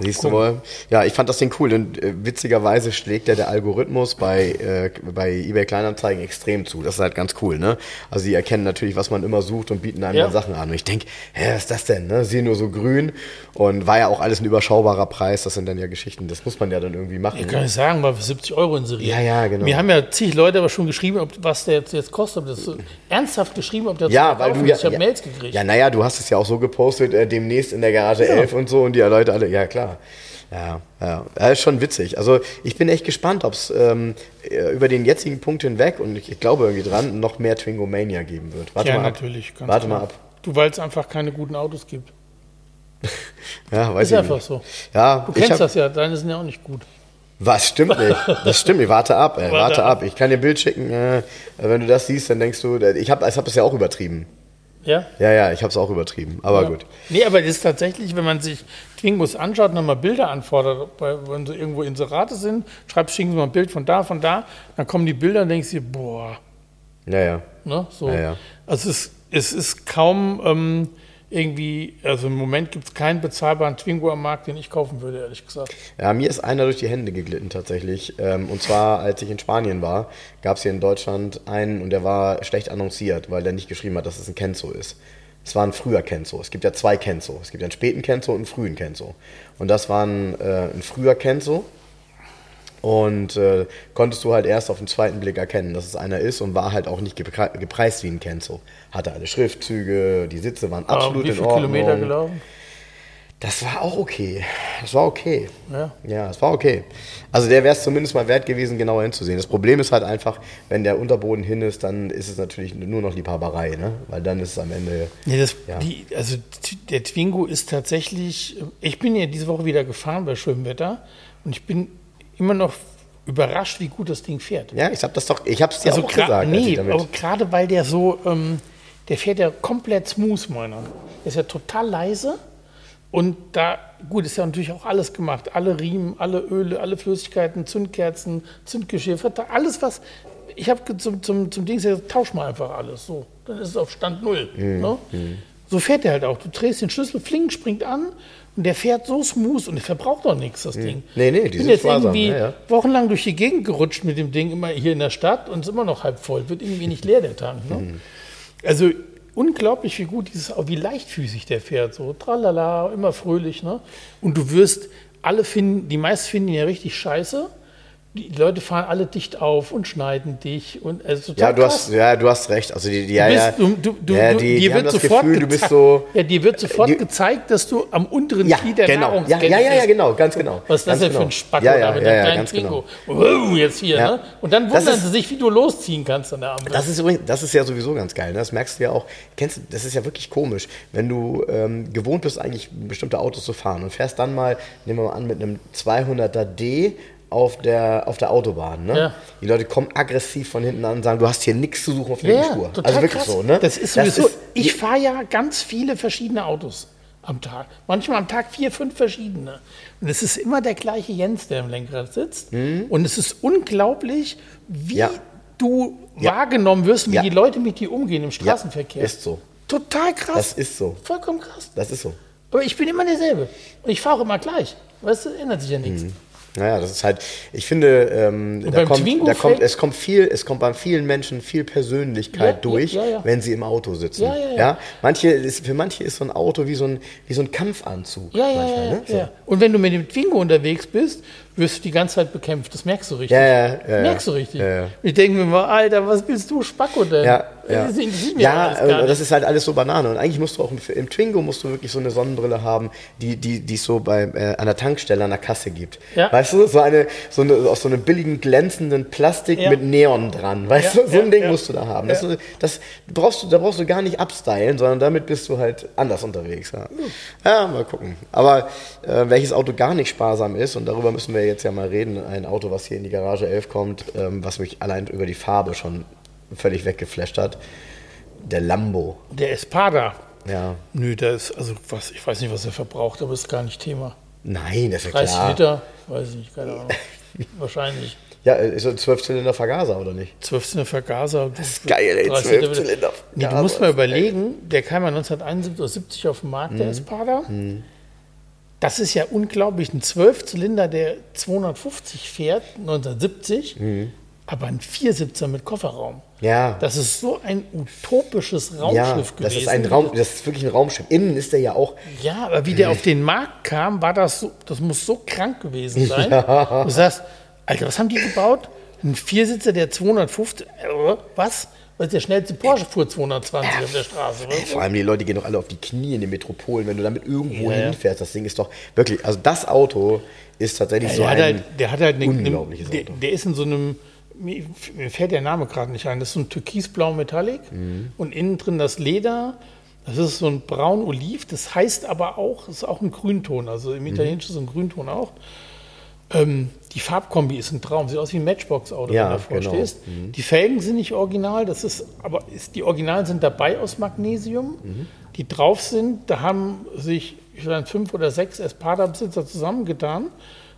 A: Siehst du wohl? Ja, ich fand das Ding cool. Und äh, witzigerweise schlägt ja der Algorithmus bei, äh, bei eBay Kleinanzeigen extrem zu. Das ist halt ganz cool, ne? Also die erkennen natürlich, was man immer sucht und bieten einem
B: Ja.
A: dann Sachen an. Und ich denke, hä, was ist das denn? Ne? Sie nur so grün und war ja auch alles ein überschaubarer Preis. Das sind dann ja Geschichten, das muss man ja dann irgendwie machen.
B: Ich kann nicht sagen, weil wir 70 Euro inseriert.
A: Ja, ja, genau.
B: Mir haben ja zig Leute aber schon geschrieben, ob, was der jetzt, jetzt kostet. Ob das so, ernsthaft geschrieben, ob der
A: Ja,
B: zu
A: weil du ja.
B: ist. Ich habe
A: ja,
B: Mails gekriegt.
A: Ja, naja, du hast es ja auch so gepostet, äh, demnächst in der Garage 11 und so und die Leute alle, ja klar. Ja, ja, das ist schon witzig. Also ich bin echt gespannt, ob es ähm, äh, über den jetzigen Punkt hinweg und ich, ich glaube irgendwie dran, noch mehr Twingo Mania geben wird. Warte
B: ja,
A: mal ab.
B: natürlich. ganz
A: Warte
B: klar.
A: mal ab.
B: Du, weil es einfach keine guten Autos gibt. *laughs*
A: Ja, weiß
B: Ist
A: ich
B: einfach
A: nicht.
B: so.
A: Ja,
B: Du
A: ich
B: kennst
A: hab,
B: das ja, deine sind ja auch nicht gut.
A: Was stimmt nicht? Das stimmt nicht. Warte ab, ey, *laughs* warte,
B: Warte
A: ab. Ich kann dir ein Bild schicken. Äh, wenn du das siehst, dann denkst du, ich habe ich hab das ja auch übertrieben.
B: Ja?
A: Ja, ja, ich habe es auch übertrieben. Aber
B: Ja.
A: gut.
B: Nee, aber das ist tatsächlich, wenn man sich Twingos anschaut und dann mal Bilder anfordert, wenn sie irgendwo Inserate sind, schreibst, schicken sie mal ein Bild von da, von da, dann kommen die Bilder und denkst dir, boah,
A: Ja, ja.
B: ne, so.
A: Ja, ja.
B: Also es ist, es ist kaum ähm, irgendwie, also im Moment gibt es keinen bezahlbaren Twingo am Markt, den ich kaufen würde, ehrlich gesagt.
A: Ja, mir ist einer durch die Hände geglitten tatsächlich. Ähm, und zwar, als ich in Spanien war, gab es hier in Deutschland einen und der war schlecht annonciert, weil der nicht geschrieben hat, dass es ein Kenzo ist. Es war ein früher Kenzo. Es gibt ja zwei Kenzo. Es gibt einen späten Kenzo und einen frühen Kenzo. Und das war ein, äh, ein früher Kenzo. Und äh, konntest du halt erst auf den zweiten Blick erkennen, dass es einer ist und war halt auch nicht gepre gepreist wie ein Kenzo. Hatte alle Schriftzüge, die Sitze waren
B: Aber
A: absolut
B: wie
A: in
B: viele
A: Ordnung.
B: Kilometer gelaufen?
A: Das war auch okay. Das war okay.
B: Ja.
A: Ja, das war okay. Also der wäre es zumindest mal wert gewesen, genauer hinzusehen. Das Problem ist halt einfach, wenn der Unterboden hin ist, dann ist es natürlich nur noch Liebhaberei, ne? Weil dann ist es am Ende.
B: Nee, das,
A: Ja.
B: die, also der Twingo ist tatsächlich, ich bin ja diese Woche wieder gefahren bei schönem Wetter und ich bin immer noch überrascht, wie gut das Ding fährt.
A: Ja, ich hab das doch, ich hab's dir auch
B: Also gra-
A: gesagt.
B: nee, aber gerade weil der so, ähm, der fährt ja komplett smooth, meiner. Der ist ja total leise und da, gut, ist ja natürlich auch alles gemacht. Alle Riemen, alle Öle, alle Flüssigkeiten, Zündkerzen, Zündgeschirr, alles was, ich habe zum, zum, zum Ding gesagt, tausch mal einfach alles, so. Dann ist es auf Stand Null.
A: Mhm,
B: Ne? So fährt der halt auch. Du drehst den Schlüssel, Fling springt an und der fährt so smooth und der verbraucht auch nichts, das Ding.
A: Nee, nee, die
B: ich bin jetzt
A: sparsam,
B: irgendwie
A: ja, ja.
B: wochenlang durch die Gegend gerutscht mit dem Ding, immer hier in der Stadt und ist immer noch halb voll. Wird irgendwie nicht leer, der Tank. Ne?
A: Mhm.
B: Also unglaublich, wie gut dieses, wie leichtfüßig der fährt. So tralala, immer fröhlich. Ne? Und du wirst alle finden, die meisten finden ihn ja richtig scheiße. Die Leute fahren alle dicht auf und schneiden dich. Und, also
A: ja, du
B: krass.
A: hast, ja, du hast recht. Also die, die ja,
B: Du
A: ja,
B: bist, du, du, du,
A: ja,
B: du,
A: die,
B: dir
A: die haben
B: wird
A: das
B: sofort
A: Gefühl, du bist so.
B: ja, dir wird sofort
A: die-
B: gezeigt, dass du am unteren
A: Ja,
B: Glied der
A: genau. Ja,
B: Nahrungskette
A: ja, ja, ja,
B: bist.
A: genau, ganz genau.
B: Was ist das denn für
A: genau.
B: ein Spacko
A: ja,
B: da
A: ja,
B: mit
A: ja,
B: deinem
A: ja,
B: kleinen
A: ganz
B: Twingo?
A: genau.
B: Wow, jetzt hier,
A: Ja.
B: ne? Und dann wundern
A: ist-
B: sie sich, wie du losziehen kannst an der Ampel.
A: Das ist übrigens, das ist ja sowieso ganz geil. Ne? Das merkst du ja auch. Kennst du, das ist ja wirklich komisch, wenn du ähm, gewohnt bist, eigentlich bestimmte Autos zu fahren und fährst dann mal, nehmen wir mal an, mit einem 200er D auf der, auf der Autobahn. Ne?
B: Ja.
A: Die Leute kommen aggressiv von hinten an und sagen, du hast hier nichts zu suchen auf der
B: ja,
A: Spur. Also wirklich
B: krass.
A: so. Ne?
B: Das ist sowieso,
A: ist-
B: ich fahre ja ganz viele verschiedene Autos am Tag. Manchmal am Tag vier, fünf verschiedene. Und es ist immer der gleiche Jens, der im Lenkrad sitzt. Und es ist unglaublich, wie
A: Mhm. Ja.
B: du wahrgenommen wirst, wie die Leute mit dir umgehen im Straßenverkehr.
A: ist so.
B: Total krass.
A: Das ist so.
B: Vollkommen krass.
A: Das ist so.
B: Aber ich bin immer derselbe. Und ich fahre auch immer gleich. Weißt du, ändert sich ja nichts.
A: Mhm. Naja, das ist halt, ich finde, ähm, da kommt,
B: Twingo
A: da kommt, es kommt viel, es kommt bei vielen Menschen viel Persönlichkeit
B: Ja,
A: durch,
B: ja, ja.
A: wenn sie im Auto sitzen.
B: Ja, ja.
A: Manche, ist, für manche ist so ein Auto wie so ein, wie so ein Kampfanzug.
B: Ja, ja,
A: manchmal,
B: ja,
A: ne? so.
B: ja. Und wenn du mit dem Twingo unterwegs bist, wirst du die ganze Zeit bekämpft. Das merkst du richtig.
A: Ja, ja, ja.
B: Merkst du richtig.
A: Ja, ja.
B: Ich denke mir mal, Alter, was bist du, Spacko denn?
A: Ja, ja.
B: Das
A: ja das ist halt alles so Banane. Und eigentlich musst du auch im, im Twingo musst du wirklich so eine Sonnenbrille haben, die die die es so bei, äh, an der Tankstelle an der Kasse gibt.
B: Ja.
A: Weißt du, so eine, so eine aus so einem billigen glänzenden Plastik
B: Ja.
A: mit Neon dran. Weißt du, so ein Ding musst du da haben. Das, das brauchst du, da brauchst du gar nicht abstylen, sondern damit bist du halt anders unterwegs. Ja, ja mal gucken. Aber äh, welches Auto gar nicht sparsam ist, und darüber müssen wir jetzt ja mal reden, ein Auto, was hier in die Garage 11 kommt, ähm, was mich allein über die Farbe schon völlig weggeflasht hat. Der Lambo.
B: Der Espada.
A: Ja.
B: Nö, der ist, also was, ich weiß nicht, was er verbraucht, aber ist gar nicht Thema.
A: Nein, das ist ja
B: 30
A: klar.
B: Liter, weiß ich nicht, keine Ahnung. *laughs* Wahrscheinlich.
A: Ja, ist so ein 12-Zylinder Vergaser, oder nicht?
B: 12 Zylinder Vergaser. Das
A: ist geil, ey, 12 Zylinder
B: Nee, du musst mal
A: ist
B: überlegen, der kam ja 1971 oder 70 auf den Markt,
A: Mhm.
B: der Espada. Das ist ja unglaublich. Ein 12-Zylinder, der 250 fährt, 1970,
A: Mhm.
B: aber ein Viersitzer mit Kofferraum.
A: Ja.
B: Das ist so ein utopisches Raumschiff
A: ja,
B: gewesen.
A: das ist ein Raum, das ist wirklich ein Raumschiff. Innen ist der ja auch.
B: Ja, aber wie der auf den Markt kam, war das so, das muss so krank gewesen sein. Du sagst, Alter, was haben die gebaut? Ein Viersitzer, der 250, äh, was? Weil der schnellste Porsche fuhr 220 auf der Straße. weißt du?
A: Vor allem die Leute gehen doch alle auf die Knie in den Metropolen, wenn du damit irgendwo
B: Ja,
A: hinfährst. Das Ding ist doch wirklich, also das Auto ist tatsächlich so
B: der, hat
A: ein
B: halt, der hat halt eine,
A: unglaubliches
B: der,
A: Auto.
B: der ist in so einem, mir fällt der Name gerade nicht ein, das ist so ein türkisblau Metallic
A: Mhm.
B: und innen drin das Leder. Das ist so ein braun-oliv, das heißt aber auch, das ist auch ein Grünton, also im Italienischen ist es ein Grünton auch. Ähm, die Farbkombi ist ein Traum, sieht aus wie ein Matchbox-Auto,
A: Ja,
B: wenn du davor
A: genau.
B: stehst. Die Felgen sind nicht original, das ist, aber ist, die Originalen sind dabei aus Magnesium. Die drauf sind, da haben sich ich weiß, fünf oder sechs Espada-Besitzer zusammengetan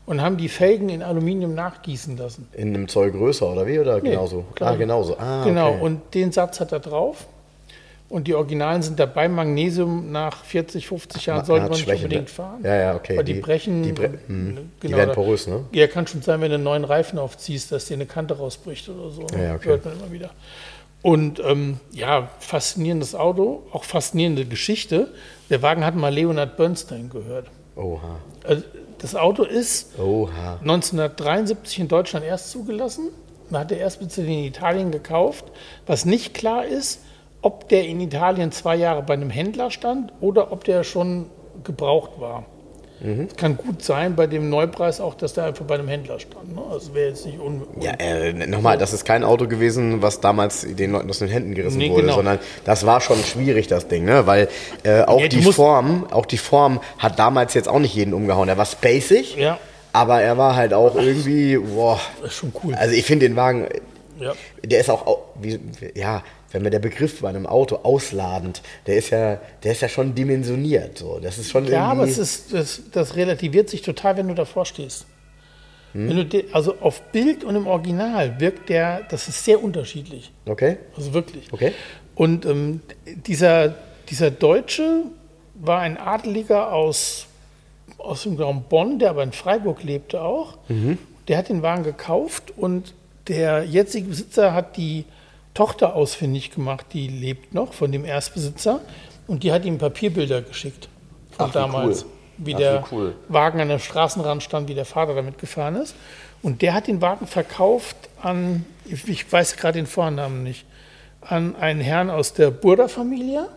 B: und haben die Felgen in Aluminium nachgießen lassen.
A: In einem Zoll größer oder wie? Oder genauso?
B: klein.
A: Ah, genauso. Ah,
B: genau,
A: okay.
B: und den Satz hat er drauf. Und die Originalen sind dabei. Magnesium nach 40, 50 Jahren sollte man nicht unbedingt
A: ne?
B: fahren.
A: Ja, ja, okay.
B: Weil die,
A: Die-
B: brechen.
A: die bre-
B: und,
A: hm.
B: ne,
A: Die werden porös, ne?
B: Ja, kann schon sein, wenn du einen neuen Reifen aufziehst, dass dir eine Kante rausbricht oder so.
A: Ja, okay.
B: Hört man immer wieder. Und ähm, ja, faszinierendes Auto, auch faszinierende Geschichte. Der Wagen hat mal Leonard Bernstein gehört.
A: Oha.
B: Also, das Auto ist
A: Oha.
B: 1973 in Deutschland erst zugelassen. Man hat Erstbesitzer den in Italien gekauft. Was nicht klar ist, ob der in Italien zwei Jahre bei einem Händler stand oder ob der schon gebraucht war. Es kann gut sein bei dem Neupreis auch, dass der einfach bei einem Händler stand. Ne? Also wäre jetzt nicht un
A: Ja, äh, nochmal, das ist kein Auto gewesen, was damals den Leuten aus den Händen gerissen
B: Nee,
A: wurde,
B: genau.
A: sondern das war schon schwierig, das Ding, ne? Weil äh, auch
B: Ja,
A: die Form, auch die Form hat damals jetzt auch nicht jeden umgehauen. Er war spacig,
B: Ja.
A: aber er war halt auch irgendwie, boah.
B: Das ist schon cool.
A: Also ich finde den Wagen,
B: ja.
A: der ist auch, au- wie, ja, wenn mir der Begriff bei einem Auto ausladend, der ist ja, der ist ja schon dimensioniert, so. Das ist schon
B: ja, aber es ist, das, das relativiert sich total, wenn du davor stehst.
A: Hm?
B: Du also auf Bild und im Original wirkt der, das ist sehr unterschiedlich.
A: okay,
B: Also wirklich.
A: okay.
B: Und ähm, dieser, dieser Deutsche war ein Adeliger aus, aus dem Raum Bonn, der aber in Freiburg lebte auch. Der hat den Wagen gekauft und der jetzige Besitzer hat die Tochter ausfindig gemacht, die lebt noch von dem Erstbesitzer und die hat ihm Papierbilder geschickt von
A: Ach, wie
B: damals,
A: cool.
B: wie
A: Ach,
B: der
A: wie cool.
B: Wagen an der Straßenrand stand, wie der Vater damit gefahren ist. Und der hat den Wagen verkauft an, ich ich weiß gerade den Vornamen nicht, an einen Herrn aus der Burda-Familie.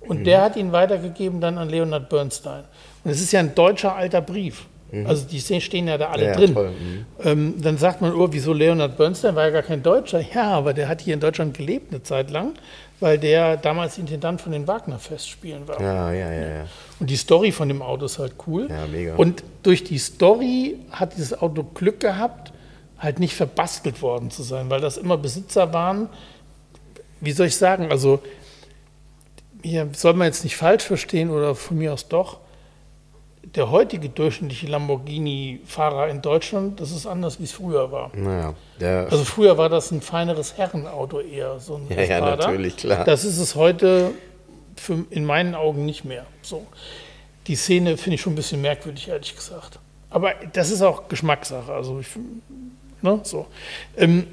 B: Und
A: Mhm.
B: der hat ihn weitergegeben dann an Leonard Bernstein. Und es ist ja ein deutscher alter Brief. Also die stehen ja da alle
A: Mhm. Ja,
B: drin.
A: mhm.
B: Ähm, dann sagt man, oh, wieso Leonard Bernstein war ja gar kein Deutscher. Ja, aber der hat hier in Deutschland gelebt eine Zeit lang, weil der damals Intendant von den Wagner-Festspielen war.
A: Ja, ja, ja, ja.
B: Und die Story von dem Auto ist halt cool.
A: Ja, mega.
B: Und durch die Story hat dieses Auto Glück gehabt, halt nicht verbastelt worden zu sein, weil das immer Besitzer waren. Wie soll ich sagen? Also, hier soll man jetzt nicht falsch verstehen oder von mir aus doch. Der heutige durchschnittliche Lamborghini-Fahrer in Deutschland, das ist anders, wie es früher war.
A: Naja,
B: Also früher war das ein feineres Herrenauto eher, so ein
A: Ja, ja, natürlich, klar.
B: Das ist es heute für, in meinen Augen nicht mehr. So. Die Szene finde ich schon ein bisschen merkwürdig, ehrlich gesagt. Aber das ist auch Geschmackssache. Also ich, ne, so. Ähm,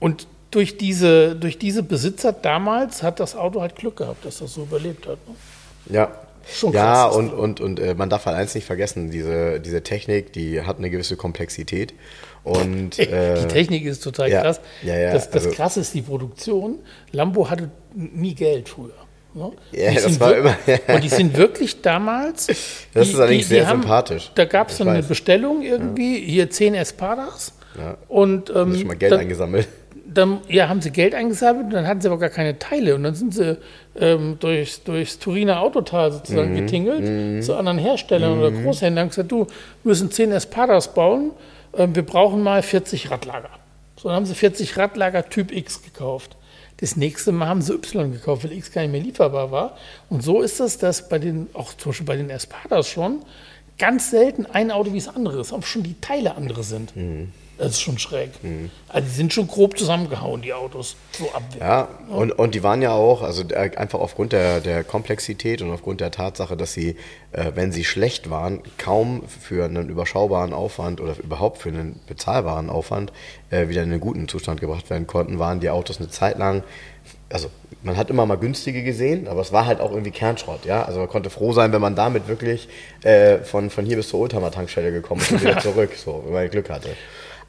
B: und durch diese, durch diese Besitzer damals hat das Auto halt Glück gehabt, dass das so überlebt hat. Ne?
A: Ja.
B: Schon
A: ja,
B: krass,
A: und, und, und äh, man darf halt eins nicht vergessen, diese, diese Technik, die hat eine gewisse Komplexität. Und *laughs* äh,
B: die Technik ist total
A: ja,
B: krass.
A: ja, ja,
B: das das
A: also-
B: Krasse ist die Produktion. Lambo hatte nie Geld früher. Ne?
A: Ja,
B: Die
A: das war immer- *laughs*
B: Und die sind wirklich damals.
A: Das ist allerdings sehr sympathisch.
B: Da gab es so eine
A: weiß.
B: Bestellung irgendwie, hier 10 Espadas.
A: Ja.
B: Und ähm,
A: haben sie schon mal Geld
B: dann,
A: eingesammelt.
B: Dann ja, haben sie Geld eingesammelt und dann hatten sie aber gar keine Teile. Und dann sind sie ähm, durchs, durchs Turiner Autotal
A: Mhm.
B: sozusagen getingelt zu anderen Herstellern oder Großhändlern und gesagt, du, wir müssen 10 Espadas bauen, ähm, wir brauchen mal 40 Radlager. So, dann haben sie 40 Radlager Typ X gekauft. Das nächste Mal haben sie Y gekauft, weil X gar nicht mehr lieferbar war. Und so ist es, dass bei den, auch zum Beispiel bei den Espadas schon, ganz selten ein Auto wie das andere ist, auch schon die Teile andere sind. Das ist schon schräg. Also die sind schon grob zusammengehauen, die Autos. So abwehr.
A: Ja, und, und die waren ja auch, also einfach aufgrund der, der Komplexität und aufgrund der Tatsache, dass sie, äh, wenn sie schlecht waren, kaum für einen überschaubaren Aufwand oder überhaupt für einen bezahlbaren Aufwand äh, wieder in einen guten Zustand gebracht werden konnten, waren die Autos eine Zeit lang, also man hat immer mal günstige gesehen, aber es war halt auch irgendwie Kernschrott, ja. Also man konnte froh sein, wenn man damit wirklich äh, von, von hier bis zur Oldtimer-Tankstelle gekommen ist und wieder *laughs* zurück, so, wenn man Glück hatte.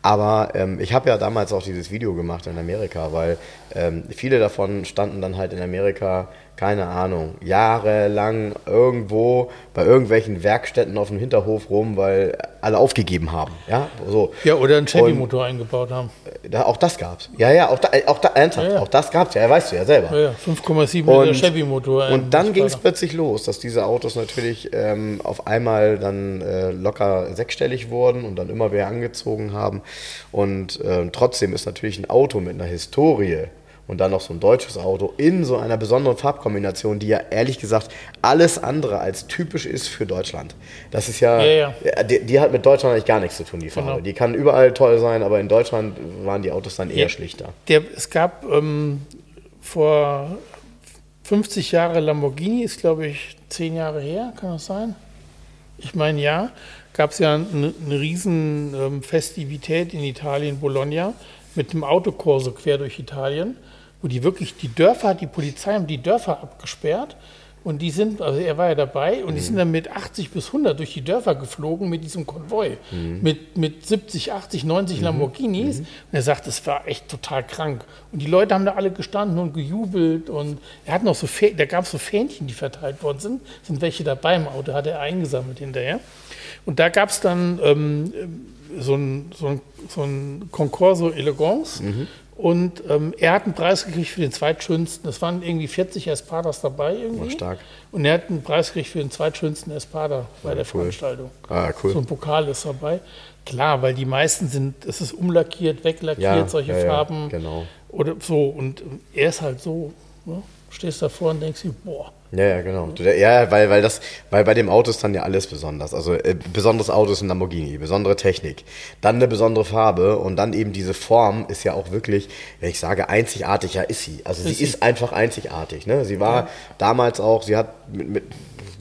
A: Aber ähm, ich habe ja damals auch dieses Video gemacht in Amerika, weil ähm, viele davon standen dann halt in Amerika, keine Ahnung, jahrelang irgendwo bei irgendwelchen Werkstätten auf dem Hinterhof rum, weil alle aufgegeben haben. Ja, so.
B: Ja, oder einen Chevy-Motor eingebaut haben.
A: Da, auch das gab's. Ja, ja, auch, da, äh, auch, da, ernsthaft,
B: Ja, ja.
A: auch das gab's ja, weißt du ja selber.
B: Ja, ja, 5,7 Liter Chevy-Motor. ein
A: und dann ging es plötzlich los, dass diese Autos natürlich ähm, auf einmal dann äh, locker sechsstellig wurden und dann immer mehr angezogen haben. Und ähm, trotzdem ist natürlich ein Auto mit einer Historie und dann noch so ein deutsches Auto in so einer besonderen Farbkombination, die ja ehrlich gesagt alles andere als typisch ist für Deutschland. Das ist ja,
B: Ja,
A: ja, Die, die hat mit Deutschland eigentlich gar nichts zu tun, die Farbe.
B: Genau.
A: Die kann überall toll sein, aber in Deutschland waren die Autos dann eher
B: Ja.
A: schlichter.
B: Der, es gab ähm, vor 50 Jahre Lamborghini, ist glaube ich 10 Jahre her, kann das sein? Ich meine ja, gab es ja eine, eine riesen ähm, Festivität in Italien, Bologna, mit einem Autokorso quer durch Italien, wo die wirklich die Dörfer, die Polizei haben die Dörfer abgesperrt und die sind, also er war ja dabei und die sind dann mit 80 bis 100 durch die Dörfer geflogen mit diesem Konvoi, mit, mit 70, 80, 90 Lamborghinis. Und er sagt, es war echt total krank. Und die Leute haben da alle gestanden und gejubelt und er hat noch so, da gab es so Fähnchen, die verteilt worden sind, sind welche dabei im Auto, hat er eingesammelt hinterher. Und da gab es dann ähm, so ein, so ein, so ein Concorso Elegance. Und ähm, er hat einen Preis gekriegt für den zweitschönsten. Es waren irgendwie 40 Espadas dabei irgendwie.
A: Oh, stark.
B: Und er hat einen Preis gekriegt für den zweitschönsten Espada bei der
A: cool.
B: Veranstaltung.
A: Ah, cool.
B: So ein Pokal ist dabei. Klar, weil die meisten sind, es ist umlackiert, weglackiert,
A: Ja,
B: solche
A: ja, ja,
B: Farben.
A: genau.
B: Oder so. Und er ist halt so, ne? stehst davor und denkst dir, boah,
A: Ja, ja, genau. Ja, weil, weil das, weil bei dem Auto ist dann ja alles besonders. Also äh, besonderes Auto ist ein Lamborghini, besondere Technik, dann eine besondere Farbe und dann eben diese Form ist ja auch wirklich, wenn ich sage einzigartig, ja ist sie. Also sie
B: Ist sie.
A: ist einfach einzigartig. Ne? Sie war damals auch, sie hat mit, mit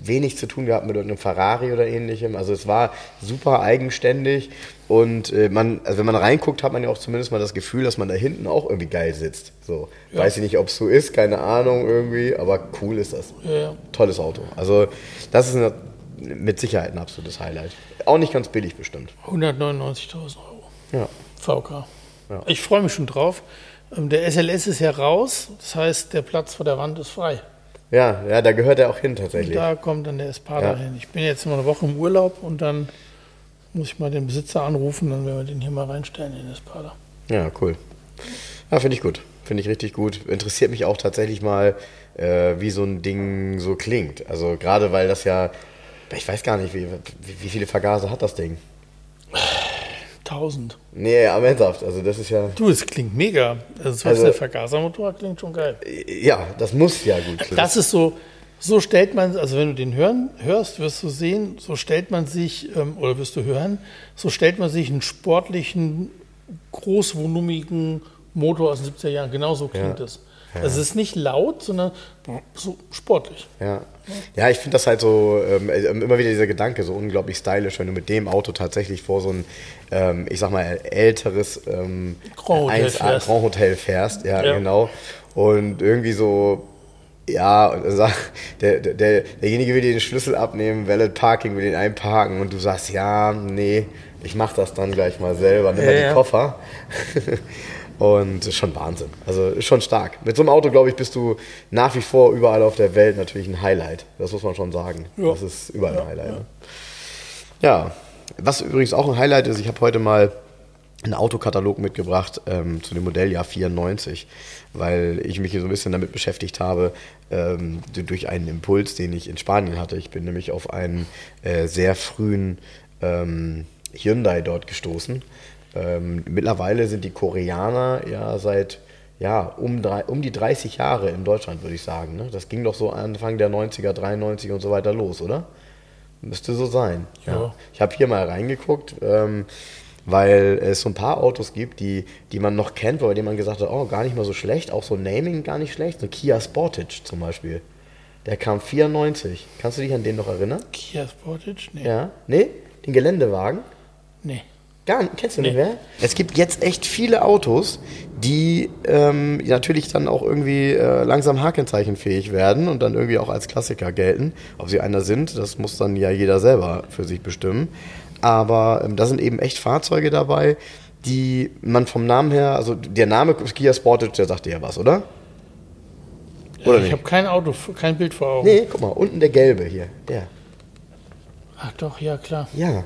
A: wenig zu tun gehabt mit irgendeinem Ferrari oder ähnlichem. Also es war super eigenständig und äh, man, also wenn man reinguckt, hat man ja auch zumindest mal das Gefühl, dass man da hinten auch irgendwie geil sitzt. So, weiß ich nicht, ob es so ist, keine Ahnung irgendwie, aber cool ist das.
B: Ja, ja.
A: Tolles Auto. Also das ist eine, mit Sicherheit ein absolutes Highlight. Auch nicht ganz billig bestimmt.
B: 199.000 Euro.
A: Ja.
B: VK.
A: Ja.
B: Ich freue mich schon drauf. Ähm, Der SLS ist ja raus, das heißt, der Platz vor der Wand ist frei.
A: Ja, ja, da gehört er auch hin tatsächlich.
B: Da kommt dann der Espada
A: Ja.
B: hin. Ich bin jetzt mal eine Woche im Urlaub und dann muss ich mal den Besitzer anrufen, dann werden wir den hier mal reinstellen, den Espada.
A: Ja, cool. Ja, finde ich gut. Finde ich richtig gut. Interessiert mich auch tatsächlich mal, äh, wie so ein Ding so klingt. Also gerade weil das ja, ich weiß gar nicht, wie, wie, viele Vergaser hat das Ding?
B: 1000.
A: Nee, am ernsthaft. Also das ist ja,
B: Du, es klingt mega. Also, das
A: Also-
B: der Vergasermotor klingt schon geil.
A: ja, das muss ja gut klingen.
B: Das ist so, so stellt man, also wenn du den hören, hörst, wirst du sehen, so stellt man sich, ähm, oder wirst du hören, so stellt man sich einen sportlichen, großvolumigen Motor aus den 70er Jahren. Genau so klingt
A: Ja.
B: es. Also es ist nicht laut, sondern so sportlich.
A: Ja, ja ich finde das halt so, ähm, äh, immer wieder dieser Gedanke, so unglaublich stylisch, wenn du mit dem Auto tatsächlich vor so ein, ähm, ich sag mal, älteres ähm,
B: Grand Hotel
A: 1A
B: fährst.
A: Grand Hotel fährst. Ja,
B: Ja.
A: genau. Und irgendwie so, ja, und sagt, der, der, der, derjenige will dir den Schlüssel abnehmen, Valet Parking will den einparken und du sagst, ja, nee, ich mach das dann gleich mal selber, nimm mal
B: Ja,
A: die
B: ja.
A: Koffer. *laughs* Und ist schon Wahnsinn. Also schon stark. Mit so einem Auto, glaube ich, bist du nach wie vor überall auf der Welt natürlich ein Highlight. Das muss man schon sagen.
B: Ja.
A: Das ist überall ein Highlight. ne? Ja, was übrigens auch ein Highlight ist, ich habe heute mal einen Autokatalog mitgebracht ähm, zu dem Modelljahr 94, weil ich mich hier so ein bisschen damit beschäftigt habe, ähm, durch einen Impuls, den ich in Spanien hatte. Ich bin nämlich auf einen äh, sehr frühen ähm, Hyundai dort gestoßen. Ähm, mittlerweile sind die Koreaner ja seit ja, um, drei, um die 30 Jahre in Deutschland, würde ich sagen. Ne? Das ging doch so Anfang der 90er, 93 und so weiter los, oder? Müsste so sein.
B: Ja.
A: Ich habe hier mal reingeguckt, ähm, weil es so ein paar Autos gibt, die, die man noch kennt, bei denen man gesagt hat, oh, gar nicht mal so schlecht, auch so Naming gar nicht schlecht. So Kia Sportage zum Beispiel. Der kam 94. Kannst du dich an den noch erinnern?
B: Kia Sportage? Nee.
A: Ja. Nee? Den Geländewagen?
B: Nee.
A: Gar nicht, kennst du nicht
B: Nee.
A: mehr? Es gibt jetzt echt viele Autos, die ähm, natürlich dann auch irgendwie äh, langsam hakenzeichenfähig werden und dann irgendwie auch als Klassiker gelten. Ob sie einer sind, das muss dann ja jeder selber für sich bestimmen. Aber ähm, da sind eben echt Fahrzeuge dabei, die man vom Namen her, also der Name Kia Sportage, der sagt dir ja was, oder? Oder
B: ich
A: nicht?
B: habe kein Auto, kein Bild vor Augen.
A: Nee, guck mal, unten der gelbe hier, der.
B: Ach doch, ja klar.
A: Ja.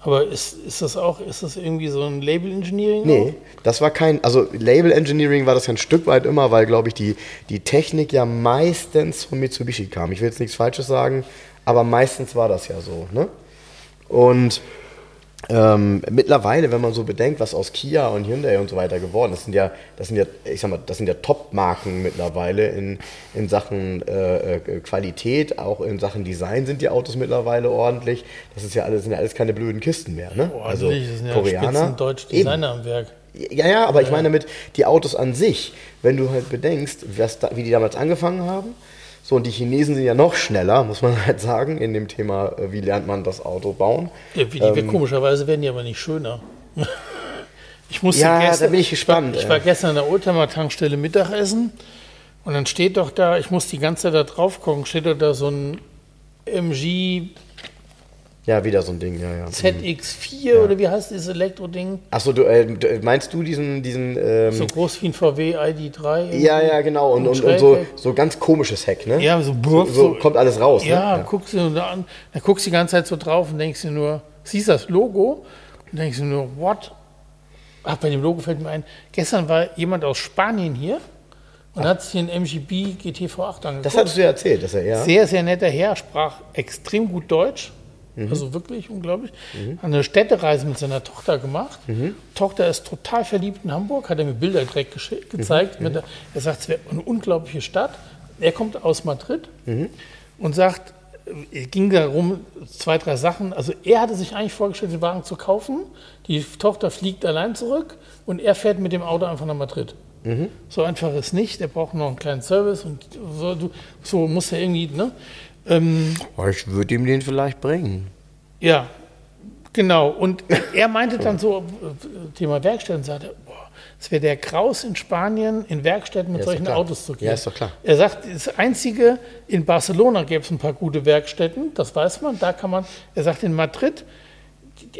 B: Aber ist, ist das auch, ist das irgendwie so ein Label-Engineering?
A: Nee, das war kein, also Label Engineering war das ja ein Stück weit immer, weil, glaube ich, die, die Technik ja meistens von Mitsubishi kam. Ich will jetzt nichts Falsches sagen, aber meistens war das ja so. Ne? Und ähm, mittlerweile, wenn man so bedenkt, was aus Kia und Hyundai und so weiter geworden ist, sind ja, das sind ja, ich sag mal, das sind ja Top-Marken mittlerweile in, in Sachen äh, äh, Qualität, auch in Sachen Design sind die Autos mittlerweile ordentlich. Das ist ja alles, sind ja alles keine blöden Kisten mehr. Ne?
B: Also das sind ja Koreaner. deutsche Designer am Werk.
A: Ja, ja, aber ja. ich meine damit die Autos an sich, wenn du halt bedenkst, da, wie die damals angefangen haben, so, und die Chinesen sind ja noch schneller, muss man *laughs* halt sagen, in dem Thema, äh, wie lernt man das Auto bauen.
B: Ja, wie die, ähm, komischerweise werden die aber nicht schöner. *laughs*
A: Ich musste ja, gestern, da bin ich gespannt.
B: Ich war, ich war gestern an der Oldtimer-Tankstelle Mittagessen und dann steht doch da, ich muss die ganze Zeit da drauf gucken, steht doch da so ein MG
A: ja, wieder so ein Ding, ja, ja.
B: ZX4 ja. oder wie heißt dieses Elektro-Ding?
A: Achso, du, äh, meinst du diesen. diesen ähm
B: so groß wie ein VW ID3?
A: Ja, ja, genau. Und, und, und, so, so ganz komisches Heck, ne?
B: Ja, so,
A: so, so kommt alles raus.
B: Ja, ne? ja. Guckst du da an, dann guckst du die ganze Zeit so drauf und denkst dir nur, siehst das Logo und denkst dir nur, what? Ach, bei dem Logo fällt mir ein, gestern war jemand aus Spanien hier und hat sich den MGB GTV8 angeguckt.
A: Das hattest du ja erzählt, dass er, ja.
B: Sehr, sehr netter Herr, sprach extrem gut Deutsch Mhm. Also wirklich unglaublich. Mhm. Eine Städtereise mit seiner Tochter gemacht. Mhm. Tochter ist total verliebt in Hamburg, hat er mir Bilder direkt gezeigt. Mhm. Der, er sagt, es wäre eine unglaubliche Stadt. Er kommt aus Madrid mhm. und sagt, es ging darum, zwei, drei Sachen. Also er hatte sich eigentlich vorgestellt, den Wagen zu kaufen. Die Tochter fliegt allein zurück und er fährt mit dem Auto einfach nach Madrid. Mhm. So einfach ist nicht. Er braucht noch einen kleinen Service und so, so muss er irgendwie. Ne?
A: Ähm, ich würde ihm den vielleicht bringen.
B: Ja, genau. Und er meinte dann so, Thema Werkstätten, sagte, boah, es wäre der Kraus in Spanien in Werkstätten mit ja, solchen Autos zu gehen.
A: Ja, ist doch klar.
B: Er sagt, das Einzige, in Barcelona gäbe es ein paar gute Werkstätten, das weiß man, da kann man, er sagt, in Madrid,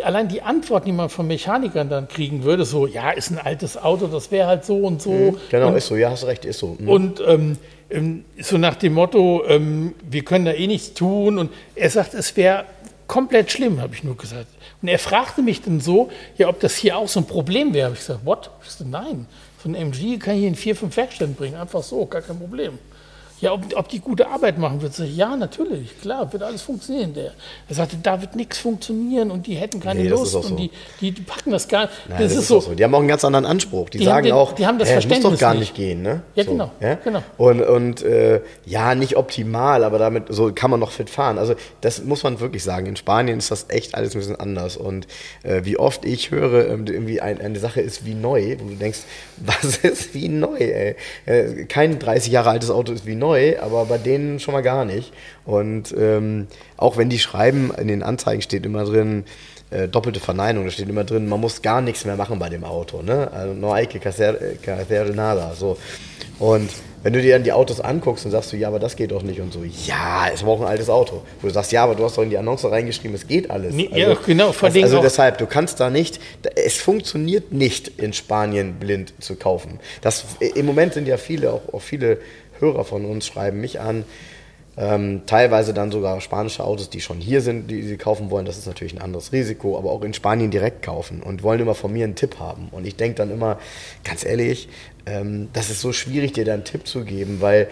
B: allein die Antworten, die man von Mechanikern dann kriegen würde, so, ja, ist ein altes Auto, das wäre halt so und so. Mhm,
A: genau,
B: und,
A: ist so, ja, hast recht, ist so.
B: Mhm. Und ähm, ähm, so nach dem Motto, ähm, wir können da eh nichts tun. Und er sagt, es wäre komplett schlimm, habe ich nur gesagt. Und er fragte mich dann so, ja, ob das hier auch so ein Problem wäre. Ich gesagt, what? Ich sagte, nein, so ein MG kann ich in vier, fünf Werkstätten bringen, einfach so, gar kein Problem. Ja, ob, ob die gute Arbeit machen wird. Ich, ja, natürlich, klar, wird alles funktionieren. Der, er sagte, da wird nichts funktionieren und die hätten keine nee, Lust so. und die, die, die, packen das gar nicht.
A: Das, das, ist, so. so. Die haben auch einen ganz anderen Anspruch. Die, die sagen
B: den,
A: auch,
B: die haben das Verständnis
A: muss doch gar nicht, gehen. Ne?
B: Ja, so, genau,
A: ja?
B: genau.
A: Und, und äh, ja, nicht optimal, aber damit so kann man noch fit fahren. Also das muss man wirklich sagen. In Spanien ist das echt alles ein bisschen anders. Und äh, wie oft ich höre, ähm, irgendwie ein, eine Sache ist wie neu, wo du denkst, *laughs* was ist wie neu, ey? Äh, kein 30 Jahre altes Auto ist wie neu, aber bei denen schon mal gar nicht. Und ähm, auch wenn die schreiben, in den Anzeigen steht immer drin, äh, doppelte Verneinung, da steht immer drin, man muss gar nichts mehr machen bei dem Auto. Ne? Also no hay que hacer nada. So. Und wenn du dir dann die Autos anguckst und sagst du, ja, aber das geht doch nicht und so, ja, es war auch ein altes Auto. Wo du sagst, ja, aber du hast doch in die Annonce reingeschrieben, es geht alles.
B: Nee, also, ja, genau.
A: Vor das, also deshalb, du kannst da nicht, es funktioniert nicht in Spanien blind zu kaufen. Das, Im Moment sind ja viele, auch, auch viele Hörer von uns schreiben mich an, ähm, teilweise dann sogar spanische Autos, die schon hier sind, die sie kaufen wollen. Das ist natürlich ein anderes Risiko, aber auch in Spanien direkt kaufen und wollen immer von mir einen Tipp haben. Und ich denke dann immer, ganz ehrlich, ähm, das ist so schwierig, dir da einen Tipp zu geben, weil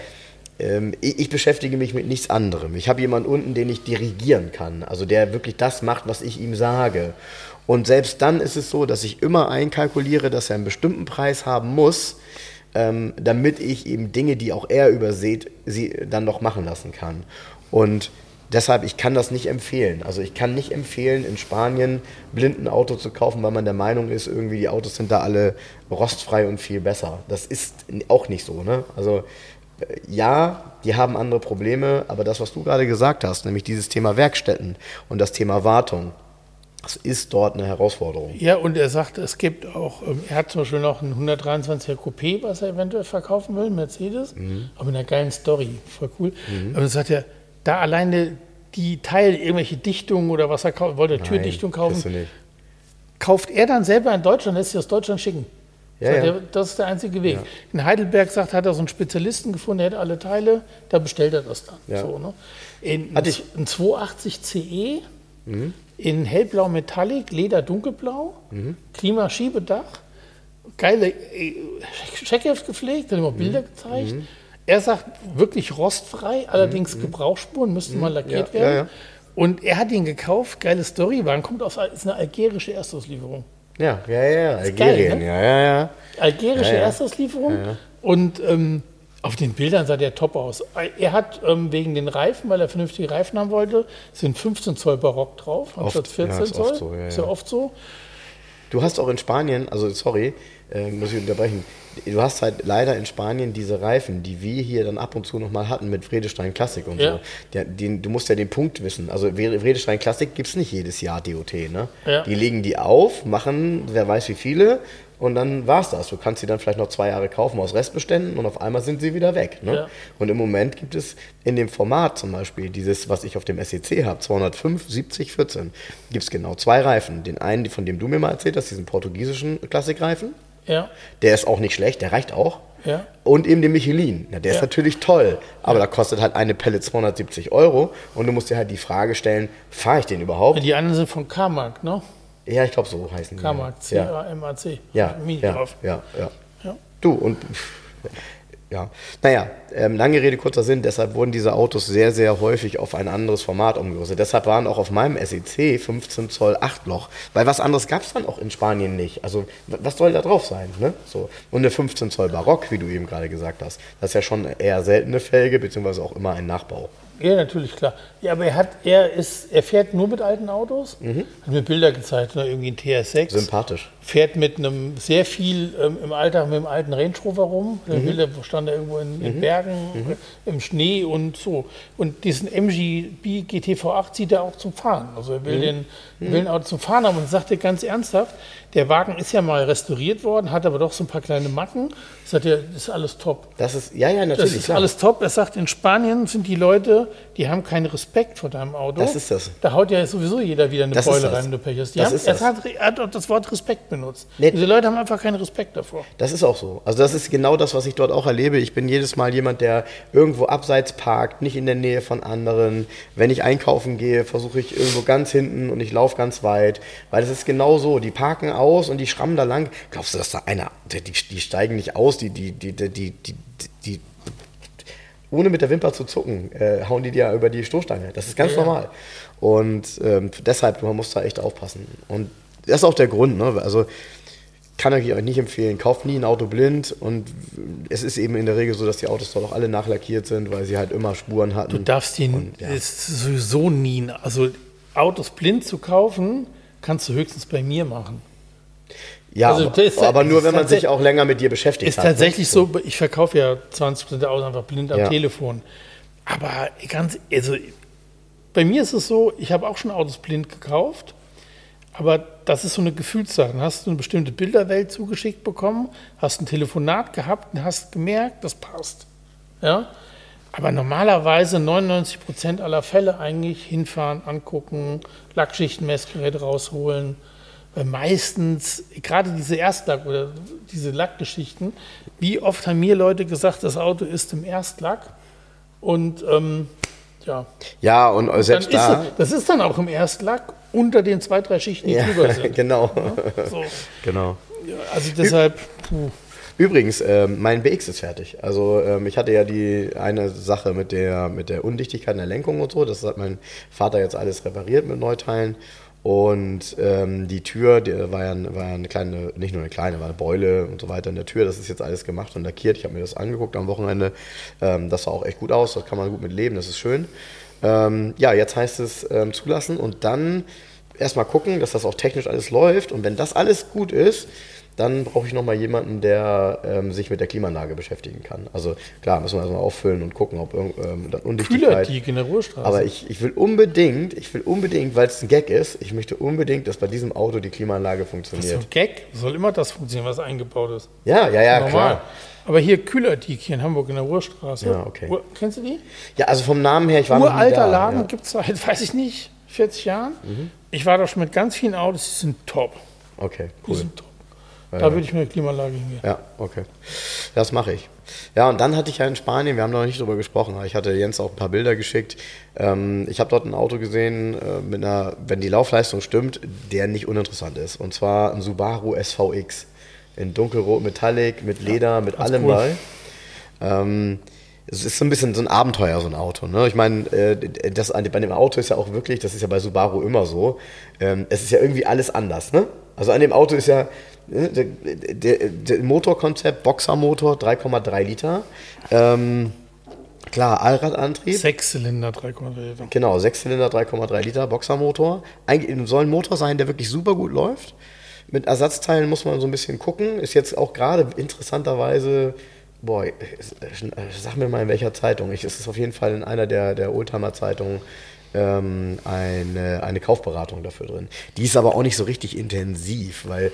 A: ähm, ich, ich, beschäftige mich mit nichts anderem. Ich habe jemanden unten, den ich dirigieren kann, also der wirklich das macht, was ich ihm sage. Und selbst dann ist es so, dass ich immer einkalkuliere, dass er einen bestimmten Preis haben muss, ähm, damit ich eben Dinge, die auch er überseht, sie dann noch machen lassen kann. Und deshalb, ich kann das nicht empfehlen. Also ich kann nicht empfehlen, in Spanien blind ein Auto zu kaufen, weil man der Meinung ist, irgendwie die Autos sind da alle rostfrei und viel besser. Das ist auch nicht so. Ne? Also äh, ja, die haben andere Probleme, aber das, was du gerade gesagt hast, nämlich dieses Thema Werkstätten und das Thema Wartung, das ist dort eine Herausforderung.
B: Ja, und er sagt, es gibt auch, ähm, er hat zum Beispiel noch ein 123er Coupé, was er eventuell verkaufen will, Mercedes, mhm. aber mit einer geilen Story, voll cool. Mhm. Aber dann sagt er, da alleine die Teile, irgendwelche Dichtungen oder was er kauft, wollte Nein, Türdichtung kaufen, kauft er dann selber in Deutschland, lässt sich aus Deutschland schicken. Ja, ja. Er, das ist der einzige Weg. Ja. In Heidelberg sagt, hat er so einen Spezialisten gefunden, der hat alle Teile, da bestellt er das dann. So, ne? in, ein 280 CE in hellblau Metallic, Leder dunkelblau, Klimaschiebedach, geile äh, Checkheft gepflegt, hat ihm auch Bilder gezeigt. Er sagt, wirklich rostfrei, allerdings Gebrauchsspuren, müssten mal lackiert
A: Ja,
B: werden.
A: ja, ja.
B: Und er hat ihn gekauft, geile Story, Wagen kommt aus, ist eine algerische Erstauslieferung.
A: Ja, ja, ja,
B: geil,
A: Algerien,
B: ne?
A: ja, ja, ja.
B: Algerische. Erstauslieferung. Und ähm, auf den Bildern sah der top aus. Er hat ähm, wegen den Reifen, weil er vernünftige Reifen haben wollte, sind 15 Zoll Barock drauf, anstatt
A: Oft,
B: 14
A: ja, ist
B: Zoll.
A: oft so, ja,
B: ist ja
A: ja.
B: oft so.
A: Du hast auch in Spanien, also sorry, äh, muss ich unterbrechen, du hast halt leider in Spanien diese Reifen, die wir hier dann ab und zu nochmal hatten mit Vredestein Classic und so. Der, den, du musst ja den Punkt wissen. Also Vre- Vredestein Classic gibt es nicht jedes Jahr DOT. Ne?
B: Ja.
A: Die legen die auf, machen wer weiß wie viele und dann war's das. Du kannst sie dann vielleicht noch zwei Jahre kaufen aus Restbeständen und auf einmal sind sie wieder weg. Ne?
B: Ja.
A: Und im Moment gibt es in dem Format zum Beispiel, dieses, was ich auf dem SEC habe, 205, 70, 14, gibt es genau zwei Reifen. Den einen, von dem du mir mal erzählt hast, diesen portugiesischen Klassikreifen.
B: Ja,
A: Der ist auch nicht schlecht, der reicht auch.
B: ja.
A: Und eben den Michelin. Ja, der ist
B: Ja.
A: natürlich toll, aber da kostet halt eine Pelle 270 Euro und du musst dir halt die Frage stellen, fahre ich den überhaupt?
B: Die anderen sind von Carmack, ne?
A: Ja, ich glaube, so heißen die. Ja.
B: C-A-M-A-C.
A: Ja,
B: Mini
A: ja,
B: drauf.
A: ja, ja. Du und ja, naja, ähm, lange Rede, kurzer Sinn, deshalb wurden diese Autos sehr, sehr häufig auf ein anderes Format umgerüstet. Deshalb waren auch auf meinem SEC 15 Zoll 8 Loch, weil was anderes gab es dann auch in Spanien nicht. Also was soll da drauf sein? Ne? So. Und eine 15 Zoll Barock, wie du eben gerade gesagt hast, das ist ja schon eher seltene Felge, beziehungsweise auch immer ein Nachbau.
B: Ja, natürlich, klar. Ja, aber er hat, er ist, er fährt nur mit alten Autos, hat mir Bilder gezeigt, ne, irgendwie ein TS6.
A: Sympathisch.
B: fährt mit einem sehr viel ähm, im Alltag mit dem alten Range Rover rum. Der Bilder stand da irgendwo in, in Bergen, äh, im Schnee und so. Und diesen MGB GTV8 zieht er auch zum Fahren. Also er will, den, er will ein Auto zum Fahren haben und sagte ganz ernsthaft, der Wagen ist ja mal restauriert worden, hat aber doch so ein paar kleine Macken. Sagt er, das ist alles top.
A: Das ist, ja, ja, natürlich.
B: Das ist
A: klar.
B: alles top. Er sagt, in Spanien sind die Leute, die haben keinen Respekt vor deinem Auto.
A: Das ist das.
B: Da haut ja sowieso jeder wieder eine
A: Das
B: Beule rein, wenn du Pech hast.
A: Das
B: haben,
A: ist
B: er,
A: das.
B: hat, er hat auch das Wort Respekt benutzt.
A: Nee.
B: Diese Leute haben einfach keinen Respekt davor.
A: Das ist auch so. Also das ist genau das, was ich dort auch erlebe. Ich bin jedes Mal jemand, der irgendwo abseits parkt, nicht in der Nähe von anderen. Wenn ich einkaufen gehe, versuche ich irgendwo ganz hinten und ich laufe ganz weit. Weil das ist genau so. Die parken aus und die schrammen da lang. Glaubst du, dass da einer, die, die steigen nicht aus, die, die, die, die, die, die, ohne mit der Wimper zu zucken, äh, hauen die dir über die Stoßstange. Das ist ganz
B: Ja.
A: normal. Und ähm, deshalb, man muss da echt aufpassen. Und das ist auch der Grund. Ne? Also kann ich euch nicht empfehlen. Kauft nie ein Auto blind. Und es ist eben in der Regel so, dass die Autos dort auch alle nachlackiert sind, weil sie halt immer Spuren hatten.
B: Du darfst ihn
A: Und, ja.
B: ist sowieso nie. Also Autos blind zu kaufen, kannst du höchstens bei mir machen.
A: Ja,
B: also
A: aber, aber nur, wenn man sich auch länger mit dir beschäftigt
B: Ist
A: hat. ne?
B: tatsächlich so, ich verkaufe ja 20% der Autos einfach blind am
A: Ja.
B: Telefon. Aber ganz, also bei mir ist es so, ich habe auch schon Autos blind gekauft, aber das ist so eine Gefühlssache. Dann hast du eine bestimmte Bilderwelt zugeschickt bekommen, hast ein Telefonat gehabt und hast gemerkt, das passt. Ja? Aber normalerweise 99% aller Fälle eigentlich hinfahren, angucken, Lackschichtenmessgerät rausholen. Weil meistens, gerade diese Erstlack oder diese Lackgeschichten, wie oft haben mir Leute gesagt, das Auto ist im Erstlack und ähm, ja,
A: Ja, und
B: dann
A: selbst
B: ist
A: da.
B: es, das ist dann auch im Erstlack unter den zwei, drei Schichten, die
A: Ja,
B: drüber sind. *laughs*
A: genau.
B: So.
A: genau.
B: Ja, Also deshalb, puh.
A: Übrigens, ähm, mein BX ist fertig. Also ähm, ich hatte ja die eine Sache mit der, mit der Undichtigkeit in der Lenkung und so. Das hat mein Vater jetzt alles repariert mit Neuteilen. Und ähm, die Tür, die war ja, war ja eine kleine, nicht nur eine kleine, war eine Beule und so weiter in der Tür. Das ist jetzt alles gemacht und lackiert. Ich habe mir das angeguckt am Wochenende. Ähm, das sah auch echt gut aus. Das kann man gut mit leben. Das ist schön. Ähm, ja, jetzt heißt es ähm, zulassen und dann erstmal gucken, dass das auch technisch alles läuft. Und wenn das alles gut ist, dann brauche ich nochmal jemanden, der ähm, sich mit der Klimaanlage beschäftigen kann. Also klar, müssen wir erstmal auffüllen und gucken, ob ähm, dann Undichtigkeit.
B: Kühlerdiek in der Ruhestraße.
A: Aber ich, ich will unbedingt, ich will unbedingt, weil es ein Gag ist, ich möchte unbedingt, dass bei diesem Auto die Klimaanlage
B: das ist
A: funktioniert.
B: ein Gag. Soll immer das funktionieren, was eingebaut ist.
A: Ja, ja, ja,
B: Normal.
A: klar.
B: Aber hier Kühlerdiek hier in Hamburg in der Ruhrstraße.
A: Ja, okay.
B: Ur, kennst du die?
A: Ja, also vom Namen her, ich war noch nie
B: Uralter
A: da.
B: Laden
A: ja. Mhm.
B: gibt es seit, *laughs* weiß ich nicht, 40 Jahren. Ich war da schon mit ganz vielen Autos, die sind top.
A: Okay,
B: Die
A: cool.
B: sind top. Da würde ich mir eine Klimaanlage hingehen.
A: Ja, okay. Das mache ich. Ja, und dann hatte ich ja in Spanien, wir haben noch nicht drüber gesprochen, aber ich hatte Jens auch ein paar Bilder geschickt. Ähm, ich habe dort ein Auto gesehen, äh, mit einer, wenn die Laufleistung stimmt, der nicht uninteressant ist. Und zwar ein Subaru SVX. In dunkelrot Metallic, mit Leder, mit allem
B: cool.
A: bei. Ähm, es ist so ein bisschen so ein Abenteuer, so ein Auto. Ne? Ich meine, äh, das bei dem Auto ist ja auch wirklich, das ist ja bei Subaru immer so, ähm, es ist ja irgendwie alles anders. Ne? Also an dem Auto ist ja ne, der, der, der Motorkonzept, Boxermotor, 3,3 Liter. Ähm, klar, Allradantrieb.
B: Sechszylinder, 3,3 Liter.
A: Genau, Sechszylinder, 3,3 Liter Boxermotor. Eigentlich soll ein Motor sein, der wirklich super gut läuft. Mit Ersatzteilen muss man so ein bisschen gucken. Ist jetzt auch gerade interessanterweise, boah, sag mir mal in welcher Zeitung. Ich, es ist auf jeden Fall in einer der, der Oldtimer-Zeitungen ähm, eine, eine Kaufberatung dafür drin. Die ist aber auch nicht so richtig intensiv, weil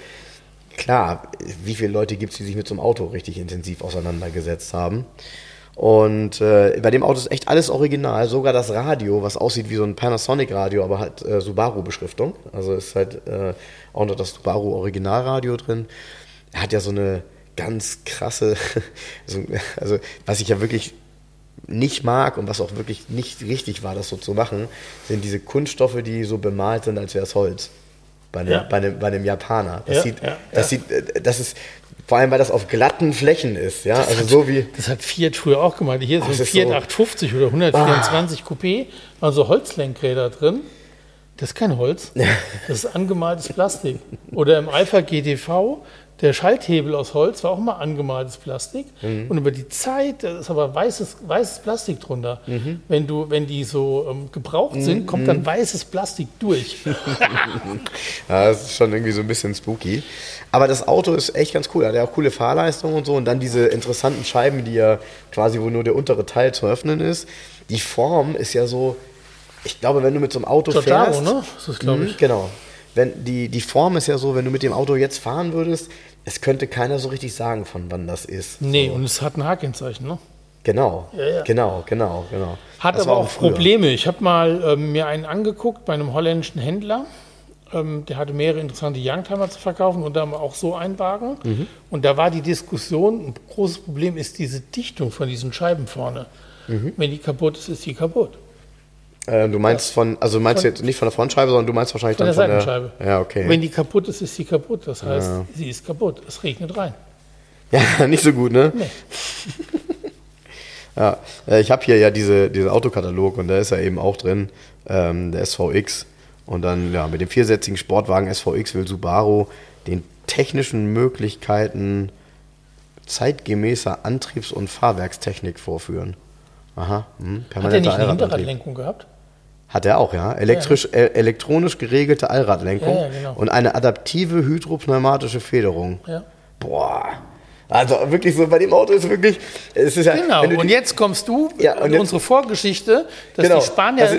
A: klar, wie viele Leute gibt es, die sich mit so einem Auto richtig intensiv auseinandergesetzt haben. Und äh, bei dem Auto ist echt alles original, sogar das Radio, was aussieht wie so ein Panasonic-Radio, aber halt äh, Subaru-Beschriftung. Also ist halt äh, auch noch das Subaru-Originalradio drin. Er hat ja so eine ganz krasse, *laughs* so, also was ich ja wirklich nicht mag und was auch wirklich nicht richtig war, das so zu machen, sind diese Kunststoffe, die so bemalt sind, als wäre es Holz. Bei einem,
B: Ja.
A: bei einem, bei einem Japaner. Das
B: Ja,
A: sieht,
B: ja,
A: das sieht, äh, das ist, vor allem, weil das auf glatten Flächen ist, ja, also so wie,
B: Das hat Fiat früher auch gemacht. Hier ist
A: Ach,
B: so ein
A: das
B: Fiat
A: so-
B: 850 oder 124 Coupé, waren so Holzlenkräder drin. Das ist kein Holz, *laughs* das ist angemaltes Plastik. Oder im Alpha GTV, der Schalthebel aus Holz war auch mal angemaltes Plastik.
A: Mhm.
B: Und über die Zeit, da ist aber weißes, weißes Plastik drunter.
A: Mhm.
B: Wenn, du, wenn die so ähm, gebraucht sind, kommt dann weißes Plastik durch. *laughs*
A: Ja, das ist schon irgendwie so ein bisschen spooky. Aber das Auto ist echt ganz cool. Hat ja auch coole Fahrleistung und so. Und dann diese interessanten Scheiben, die ja quasi, wo nur der untere Teil zu öffnen ist. Die Form ist ja so, ich glaube, wenn du mit so einem Auto
B: Giordano,
A: fährst.
B: ne? Das ist, glaube
A: Mhm,
B: ich.
A: Genau. Wenn die, die Form ist ja so, wenn du mit dem Auto jetzt fahren würdest, es könnte keiner so richtig sagen, von wann das ist.
B: Nee,
A: so.
B: und es hat ein H-Kennzeichen, ne?
A: Genau,
B: Ja, ja.
A: genau, genau, genau.
B: Hat
A: Das
B: aber auch
A: früher.
B: Probleme. Ich habe mal ähm, mir einen angeguckt bei einem holländischen Händler. Ähm, der hatte mehrere interessante Youngtimer zu verkaufen und dann auch so einen Wagen.
A: Mhm.
B: Und da war die Diskussion, ein großes Problem ist diese Dichtung von diesen Scheiben vorne.
A: Mhm.
B: Wenn die kaputt ist, ist die kaputt.
A: Äh, du meinst von, also meinst
B: Von-
A: jetzt nicht von der Frontscheibe, sondern du meinst wahrscheinlich
B: Von der
A: dann von
B: Seitenscheibe.
A: der. Ja, okay.
B: Wenn die kaputt ist, ist sie kaputt. Das heißt, sie ist kaputt. Es regnet rein.
A: Ja, *laughs* nicht so gut, ne?
B: Nee. *laughs*
A: Ja, äh, ich habe hier ja diese, diesen Autokatalog und da ist ja eben auch drin ähm, der SVX. Und dann, ja, mit dem viersätzigen Sportwagen SVX will Subaru den technischen Möglichkeiten zeitgemäßer Antriebs- und Fahrwerkstechnik vorführen. Aha. Hm,
B: Hat er
A: permanenter
B: nicht eine. Hinterradlenkung gehabt?
A: Hat er auch, ja. Elektrisch, äh, elektronisch geregelte Allradlenkung
B: Ja, ja, genau.
A: und eine adaptive hydropneumatische Federung.
B: Ja.
A: Boah. Also wirklich so, bei dem Auto ist wirklich, es ist ja,
B: Genau,
A: du
B: und
A: die-
B: jetzt kommst du
A: Ja, und
B: unsere Vorgeschichte, dass
A: Genau.
B: die Spanier
A: Also-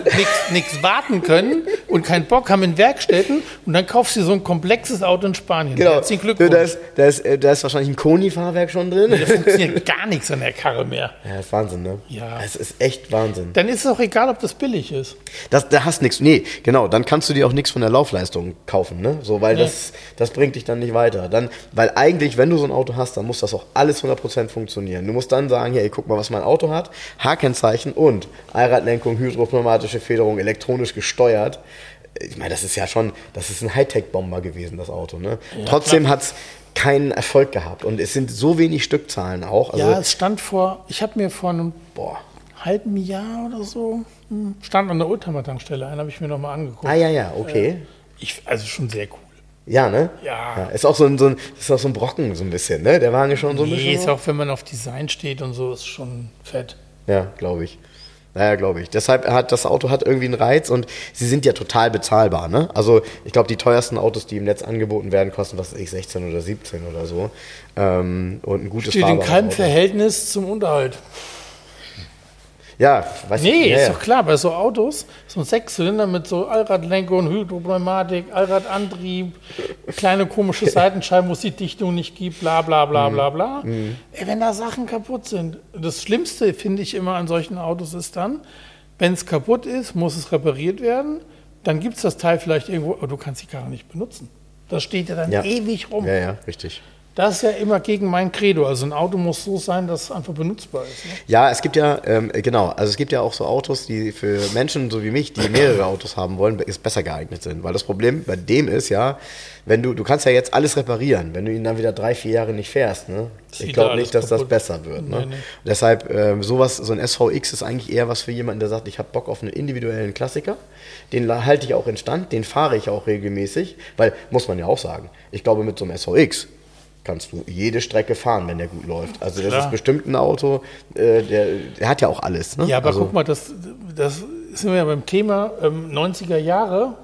B: nichts warten können und keinen Bock haben in Werkstätten und dann kaufst du so ein komplexes Auto in Spanien.
A: Genau.
B: Herzlichen
A: Da
B: Glückwunsch.
A: ist, da, ist, äh, da ist wahrscheinlich ein Koni-Fahrwerk schon drin.
B: Da funktioniert gar nichts an der Karre mehr.
A: Ja, das ist Wahnsinn, ne?
B: Ja.
A: Das ist echt Wahnsinn.
B: Dann ist es auch egal, ob das billig ist.
A: Das, da hast nichts. Nee, genau, dann kannst du dir auch nichts von der Laufleistung kaufen, ne? So, weil
B: Nee.
A: das, das bringt dich dann nicht weiter. Dann, weil eigentlich, wenn du so ein Auto hast, dann muss das auch alles 100% funktionieren. Du musst dann sagen, hey, guck mal, was mein Auto hat. H-Kennzeichen und Allradlenkung, hydropneumatische Federung, elektronisch gesteuert. Ich meine, das ist ja schon, das ist ein Hightech-Bomber gewesen, das Auto, ne? Trotzdem hat es keinen Erfolg gehabt. Und es sind so wenig Stückzahlen auch. Also,
B: ja, es stand vor, ich habe mir vor einem
A: boah.
B: halben Jahr oder so, hm, stand an der Oldtimer-Tankstelle, einen habe ich mir nochmal angeguckt.
A: Ah, ja, ja, okay.
B: Ich, also schon sehr cool.
A: Ja, ne?
B: Ja.
A: Ist auch so ein, so ein, ist auch so ein Brocken, so ein bisschen, ne? Der Wagen ist schon so ein
B: Nee,
A: bisschen.
B: ist auch, wenn man auf Design steht und so, ist schon fett.
A: Ja, glaube ich. Naja, glaube ich. Deshalb hat das Auto hat irgendwie einen Reiz und sie sind ja total bezahlbar, ne? Also ich glaube, die teuersten Autos, die im Netz angeboten werden, kosten was weiß ich 16 oder 17 oder so. Ähm, und ein gutes
B: Steht in keinem
A: Auto.
B: Verhältnis zum Unterhalt.
A: Ja, weiß
B: Nee,
A: ich. Ja,
B: ist doch klar, bei so Autos, so ein Sechszylinder mit so Allradlenkung, Hydropneumatik, Allradantrieb, kleine komische *laughs* Seitenscheiben, wo es die Dichtung nicht gibt, bla bla bla
A: Mhm.
B: bla bla. Ey, wenn da Sachen kaputt sind. Das Schlimmste, finde ich immer an solchen Autos ist dann, wenn es kaputt ist, muss es repariert werden, dann gibt es das Teil vielleicht irgendwo, aber du kannst die Karre nicht benutzen. Das steht ja dann
A: Ja.
B: ewig rum.
A: Ja, ja, richtig.
B: Das ist ja immer gegen mein Credo. Also ein Auto muss so sein, dass es einfach benutzbar ist. Ne?
A: Ja, es gibt ja, ähm, genau, also es gibt ja auch so Autos, die für Menschen so wie mich, die mehrere Autos haben wollen, ist besser geeignet sind. Weil das Problem bei dem ist ja, wenn du, du kannst ja jetzt alles reparieren, wenn du ihn dann wieder drei, vier Jahre nicht fährst, ne? Ich glaube nicht, dass das
B: kaputt.
A: besser wird. Ne?
B: Nee, nee.
A: Deshalb, ähm, sowas, so ein SVX ist eigentlich eher was für jemanden, der sagt, ich habe Bock auf einen individuellen Klassiker. Den halte ich auch in Stand, den fahre ich auch regelmäßig, weil, muss man ja auch sagen, ich glaube, mit so einem SVX kannst du jede Strecke fahren, wenn der gut läuft. Also das
B: Klar.
A: ist bestimmt ein Auto, äh, der, der hat ja auch alles. Ne?
B: Ja, aber
A: also,
B: guck mal, das, das sind wir ja beim Thema ähm, 90er Jahre,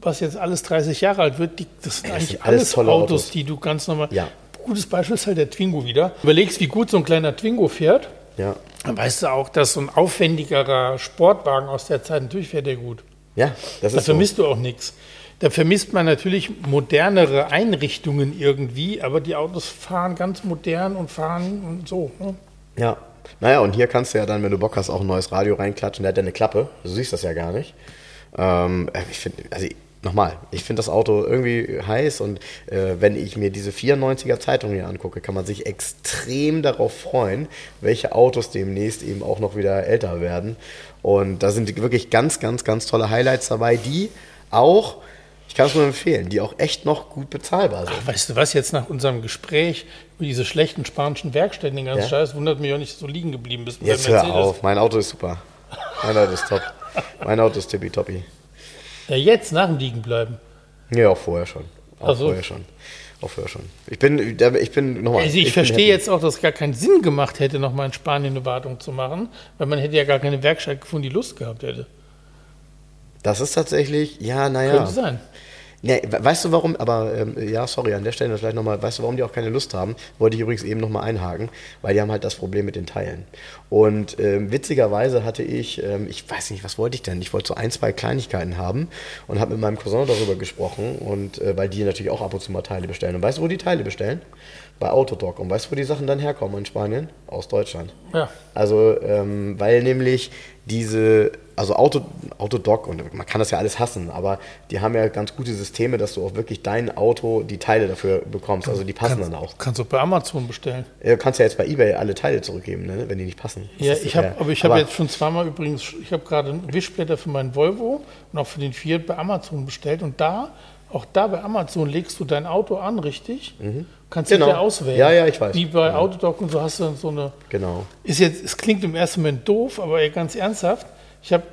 B: was jetzt alles 30 Jahre alt wird. Die, das sind
A: das
B: eigentlich
A: sind alles
B: alles
A: tolle
B: Autos,
A: Autos.
B: die du ganz normal.
A: Ja.
B: Gutes Beispiel ist halt der Twingo wieder. Überlegst, wie gut so ein kleiner Twingo fährt.
A: Ja,
B: Dann weißt du auch, dass so ein aufwendigerer Sportwagen aus der Zeit, natürlich fährt der gut.
A: ja, das
B: Da
A: ist so.
B: vermisst du auch nichts. Da vermisst man natürlich modernere Einrichtungen irgendwie, aber die Autos fahren ganz modern und fahren und so. Ne?
A: Ja. Naja, und hier kannst du ja dann, wenn du Bock hast, auch ein neues Radio reinklatschen. Der hat ja eine Klappe. Du siehst das ja gar nicht. Ähm, ich finde, also nochmal, ich finde das Auto irgendwie heiß und äh, wenn ich mir diese 94er Zeitung hier angucke, kann man sich extrem darauf freuen, welche Autos demnächst eben auch noch wieder älter werden. Und da sind wirklich ganz, ganz, ganz tolle Highlights dabei, die auch, ich kann es nur empfehlen, die auch echt noch gut bezahlbar sind.
B: Weißt du was, jetzt nach unserem Gespräch über diese schlechten spanischen Werkstätten, den ganzen
A: Ja?
B: Scheiß, wundert mich auch nicht, dass du liegen geblieben bist.
A: Jetzt hör auf, mein Auto ist super. Mein Auto ist top. Mein Auto ist tippitoppi.
B: Ja, jetzt nach dem Liegen bleiben.
A: Ja, auch vorher schon. Auch
B: Ach so.
A: vorher schon. Auch vorher schon. Ich bin, ich bin nochmal.
B: Also ich,
A: bin
B: verstehe jetzt auch, dass es gar keinen Sinn gemacht hätte, nochmal in Spanien eine Wartung zu machen, weil man hätte ja gar keine Werkstatt gefunden, die Lust gehabt hätte.
A: Das ist tatsächlich, ja, naja.
B: Könnte sein.
A: Nee, we- weißt du warum, aber ähm, ja, sorry, an der Stelle vielleicht nochmal, weißt du, warum die auch keine Lust haben? Wollte ich übrigens eben nochmal einhaken, weil die haben halt das Problem mit den Teilen. Und ähm, witzigerweise hatte ich, ähm, ich weiß nicht, was wollte ich denn? Ich wollte so ein, zwei Kleinigkeiten haben und habe mit meinem Cousin darüber gesprochen und äh, weil die natürlich auch ab und zu mal Teile bestellen. Und weißt du, wo die Teile bestellen? Bei Autodoc. Und weißt du, wo die Sachen dann herkommen in Spanien? Aus Deutschland.
B: Ja.
A: Also, ähm, weil nämlich diese, also Auto, Autodoc, und man kann das ja alles hassen, aber die haben ja ganz gute Systeme, dass du auch wirklich dein Auto die Teile dafür bekommst. Also die passen dann auch.
B: Kannst du bei Amazon bestellen.
A: Du kannst ja jetzt bei Ebay alle Teile zurückgeben, ne, wenn die nicht passen.
B: Ja, ich habe,
A: ja.
B: aber ich habe jetzt schon zweimal übrigens, ich habe gerade Wischblätter für meinen Volvo und auch für den Fiat bei Amazon bestellt und da, auch da bei Amazon legst du dein Auto an, richtig? Kannst
A: Genau.
B: hinterher auswählen.
A: Ja, ja, ich weiß.
B: Wie bei Autodoc und so hast du dann so eine,
A: Genau.
B: ist jetzt, es klingt im ersten Moment doof, aber ganz ernsthaft, ich habe,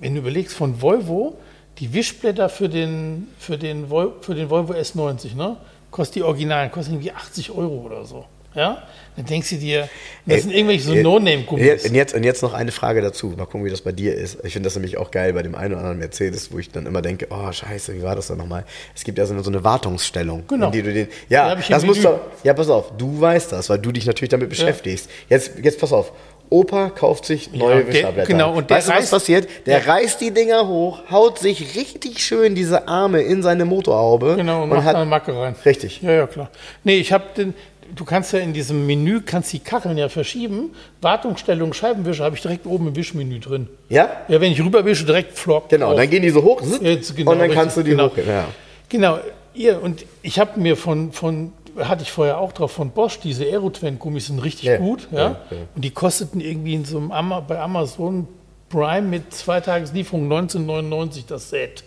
B: wenn du überlegst, von Volvo, die Wischblätter für den, für den, Vol, für den Volvo S90, ne? Kostet die Originalen, kosten irgendwie 80 Euro oder so. Ja? Dann denkst du dir, das sind irgendwelche so
A: Äh,
B: No-Name-Gummis.
A: Und jetzt, und jetzt noch eine Frage dazu. Mal gucken, wie das bei dir ist. Ich finde das nämlich auch geil bei dem einen oder anderen Mercedes, wo ich dann immer denke, oh scheiße, wie war das denn nochmal? Es gibt ja so eine, so eine Wartungsstellung.
B: Genau.
A: In die du den, ja, das musst du, ja, pass auf, du weißt das, weil du dich natürlich damit beschäftigst. Jetzt, jetzt pass auf. Opa kauft sich neue
B: der-
A: Wischerblätter.
B: genau, und der
A: weißt du, was passiert? Der
B: Ja.
A: reißt die Dinger hoch, haut sich richtig schön diese Arme in seine Motorhaube.
B: Genau, und,
A: und
B: macht
A: hat,
B: eine Macke rein.
A: Richtig.
B: Ja, ja, klar. Nee, ich habe den, du kannst ja in diesem Menü, kannst die Kacheln ja verschieben. Wartungsstellung, Scheibenwischer habe ich direkt oben im Wischmenü drin.
A: Ja?
B: Ja, wenn ich rüberwische, direkt flock.
A: Genau,
B: drauf.
A: dann gehen die so hoch
B: Jetzt, genau,
A: und dann
B: richtig,
A: kannst du die
B: genau.
A: hochgehen. Ja.
B: Genau, ihr, und ich habe mir von, von, hatte ich vorher auch drauf, von Bosch, diese Aerotrend-Gummis sind richtig
A: Ja,
B: gut. Ja?
A: ja, ja.
B: Und die kosteten irgendwie in so einem Ama, bei Amazon Prime mit zwei Tageslieferung 1999 das Set.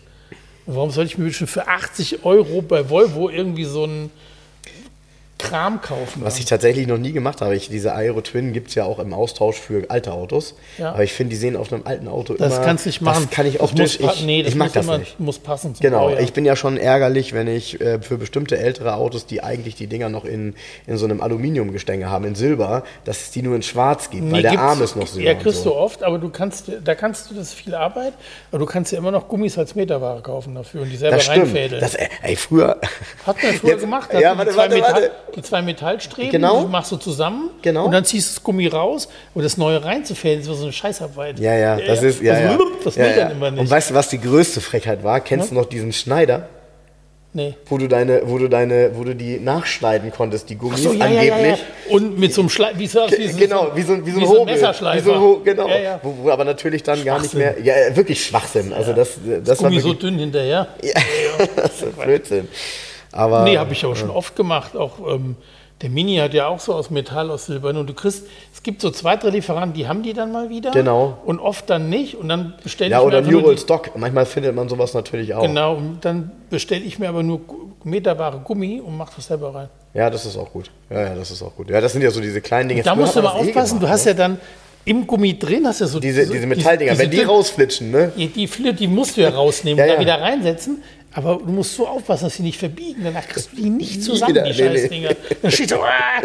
B: Und warum soll ich mir schon für 80 Euro bei Volvo irgendwie so einen Kram kaufen?
A: Was ich tatsächlich noch nie gemacht habe, ich, diese Aero Twin gibt es ja auch im Austausch für alte Autos.
B: Ja.
A: Aber ich finde, die sehen auf einem alten Auto
B: das
A: immer.
B: kannst du nicht machen.
A: Das kann ich
B: Das muss, pa-
A: ich,
B: nee, das
A: ich mag
B: muss
A: das
B: immer,
A: nicht.
B: muss passen
A: Genau,
B: Baujahr.
A: ich bin ja schon ärgerlich, wenn ich äh, für bestimmte ältere Autos, die eigentlich die Dinger noch in, in so einem Aluminiumgestänge haben, in Silber, dass es die nur in Schwarz gibt, weil
B: Nee,
A: der
B: gibt's-
A: Arm ist noch Silber.
B: Ja, kriegst
A: so.
B: du oft, aber du kannst, da kannst du, das ist viel Arbeit, aber du kannst ja immer noch Gummis als Meterware kaufen dafür und die selber
A: Das stimmt.
B: reinfädeln.
A: Das, ey, früher.
B: Hat man früher
A: Jetzt-
B: gemacht.
A: Ja, warte, warte, warte.
B: Die zwei Metallstreben,
A: Genau.
B: die machst du zusammen
A: Genau.
B: und dann ziehst du das Gummi raus und das neue reinzufädeln, ist so eine Scheißarbeit.
A: Ja, ja, das ist, ja,
B: das,
A: ja.
B: Das
A: ja,
B: will
A: ja.
B: dann immer nicht.
A: Und weißt du, was die größte Frechheit war? Kennst du noch diesen Schneider?
B: nee.
A: wo du deine, wo du deine, wo du die nachschneiden konntest, die Gummis
B: So, ja, ja,
A: angeblich.
B: ja, ja. Und mit so einem Schleif, wie so, wie so,
A: Genau, wie so, wie so ein
B: wie
A: Hobel.
B: Messerschleifer.
A: Wie so ein Ho genau.
B: Ja, ja.
A: Wo, wo aber natürlich dann gar nicht mehr, ja, äh, wirklich Schwachsinn. Also das, das war
B: Gummi so
A: wirklich,
B: dünn hinterher. *laughs*
A: das ist Blödsinn. Aber,
B: nee, habe ich auch schon oft gemacht. Auch ähm, der Mini hat ja auch so aus Metall, aus Silber. Und du kriegst, es gibt so zwei, drei Lieferanten, die haben die dann mal wieder.
A: Genau.
B: Und oft dann nicht. Und dann bestelle
A: Ja,
B: ich mir
A: oder
B: einfach nur
A: Neural
B: die-
A: Stock. Manchmal findet man sowas natürlich auch.
B: Genau, und dann bestelle ich mir aber nur meterware Gummi und mache das selber rein.
A: Ja, das ist auch gut. Ja, ja, das ist auch gut. Ja, das sind ja so diese kleinen Dinge.
B: Da
A: Früher
B: musst du aber
A: eh
B: aufpassen, du
A: gemacht,
B: hast
A: ne?
B: ja dann im Gummi drin, hast ja so
A: diese,
B: so-
A: diese Metalldinger,
B: diese
A: wenn die rausflitschen, ne?
B: Die, die, die musst du ja rausnehmen
A: Ja,
B: und
A: ja.
B: da wieder reinsetzen. Aber du musst so aufpassen, dass sie nicht verbiegen. Danach kriegst du die nicht zusammen,
A: wieder.
B: die
A: Nee, nee.
B: Scheißdinger. Dann steht so, ah!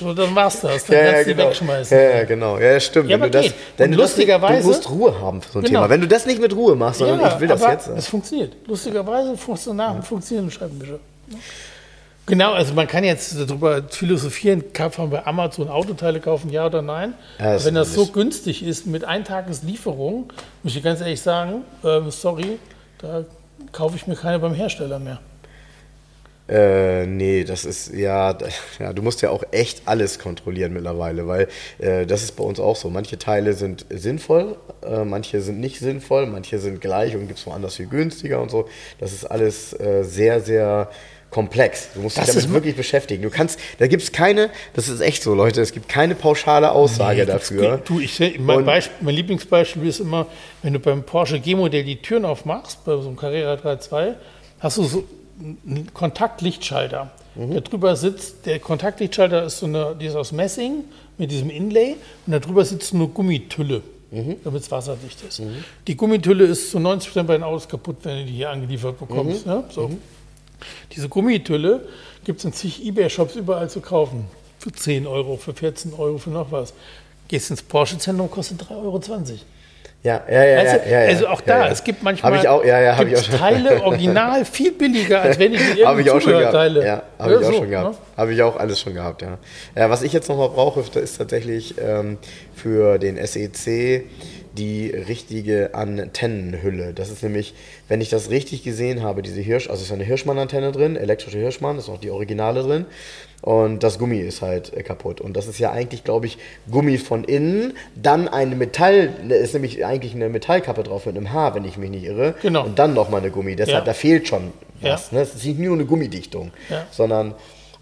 B: so, dann machst du das. Dann
A: Ja, ja,
B: kannst du die
A: genau.
B: wegschmeißen.
A: Ja, ja, genau. Ja, stimmt.
B: Ja,
A: wenn du das,
B: geht.
A: das nicht,
B: lustigerweise-
A: du musst Ruhe haben für so ein
B: Genau.
A: Thema. Wenn du das nicht mit Ruhe machst, sondern ich will das jetzt.
B: Es funktioniert. Lustigerweise funktionieren funktionieren Scheibenwischer. Genau, also man kann jetzt darüber philosophieren, kann man bei Amazon Autoteile kaufen, ja oder nein.
A: Ja, das
B: Wenn das so günstig ist mit Eintageslieferung, muss ich ganz ehrlich sagen, ähm, sorry, da kaufe ich mir keine beim Hersteller mehr.
A: Äh, nee, das ist ja, *laughs* ja, du musst ja auch echt alles kontrollieren mittlerweile, weil äh, das ist bei uns auch so. Manche Teile sind sinnvoll, äh, manche sind nicht sinnvoll, manche sind gleich und gibt es woanders viel günstiger und so. Das ist alles äh, sehr, sehr komplex. Du musst dich
B: Das
A: damit
B: ist-
A: wirklich beschäftigen. Du kannst, da gibt es keine, das ist echt so, Leute, es gibt keine pauschale Aussage
B: Nee,
A: dafür.
B: geht- Du, ich, mein, Beispiel, mein Lieblingsbeispiel ist immer, wenn du beim Porsche G-Modell die Türen aufmachst, bei so einem Carrera 3.2, hast du so einen Kontaktlichtschalter.
A: Mhm.
B: Der drüber sitzt, der Kontaktlichtschalter ist so eine, die ist aus Messing mit diesem Inlay und da drüber sitzt eine Gummitülle,
A: Mhm.
B: damit es wasserdicht ist. Die Gummitülle ist zu 90% bei den Autos kaputt, wenn du die hier angeliefert
A: Mhm.
B: bekommst. Ne? So. Diese Gummitülle gibt es in zig Ebay-Shops überall zu kaufen. Für 10 Euro, für 14 Euro, für noch was. Gehst ins Porsche-Zentrum, kostet 3,20 Euro.
A: Ja, ja, ja,
B: Weißt du?
A: ja, ja.
B: also auch da,
A: ja, ja.
B: es gibt manchmal
A: auch, ja.
B: Teile *laughs* original viel billiger, als wenn ich mir
A: Habe ich auch schon gehabt.
B: Zubehörteile.
A: Ja, habe ich auch
B: so,
A: schon gehabt.
B: ne?
A: Habe ich auch alles schon gehabt, ja. was ich jetzt nochmal brauche, ist tatsächlich ähm, für den SEC die richtige Antennenhülle. Das ist nämlich, wenn ich das richtig gesehen habe, diese Hirsch, also ist eine Hirschmann-Antenne drin, elektrische Hirschmann, ist auch die Originale drin. Und das Gummi ist halt äh, kaputt. Und das ist ja eigentlich, glaube ich, Gummi von innen, dann eine Metall, da ist nämlich eigentlich eine Metallkappe drauf mit einem Haar, wenn ich mich nicht irre.
B: Genau.
A: Und dann nochmal eine Gummi. Deshalb,
B: Ja.
A: da fehlt schon was.
B: Ja.
A: Ne? Es ist nicht nur eine Gummidichtung,
B: Ja.
A: sondern.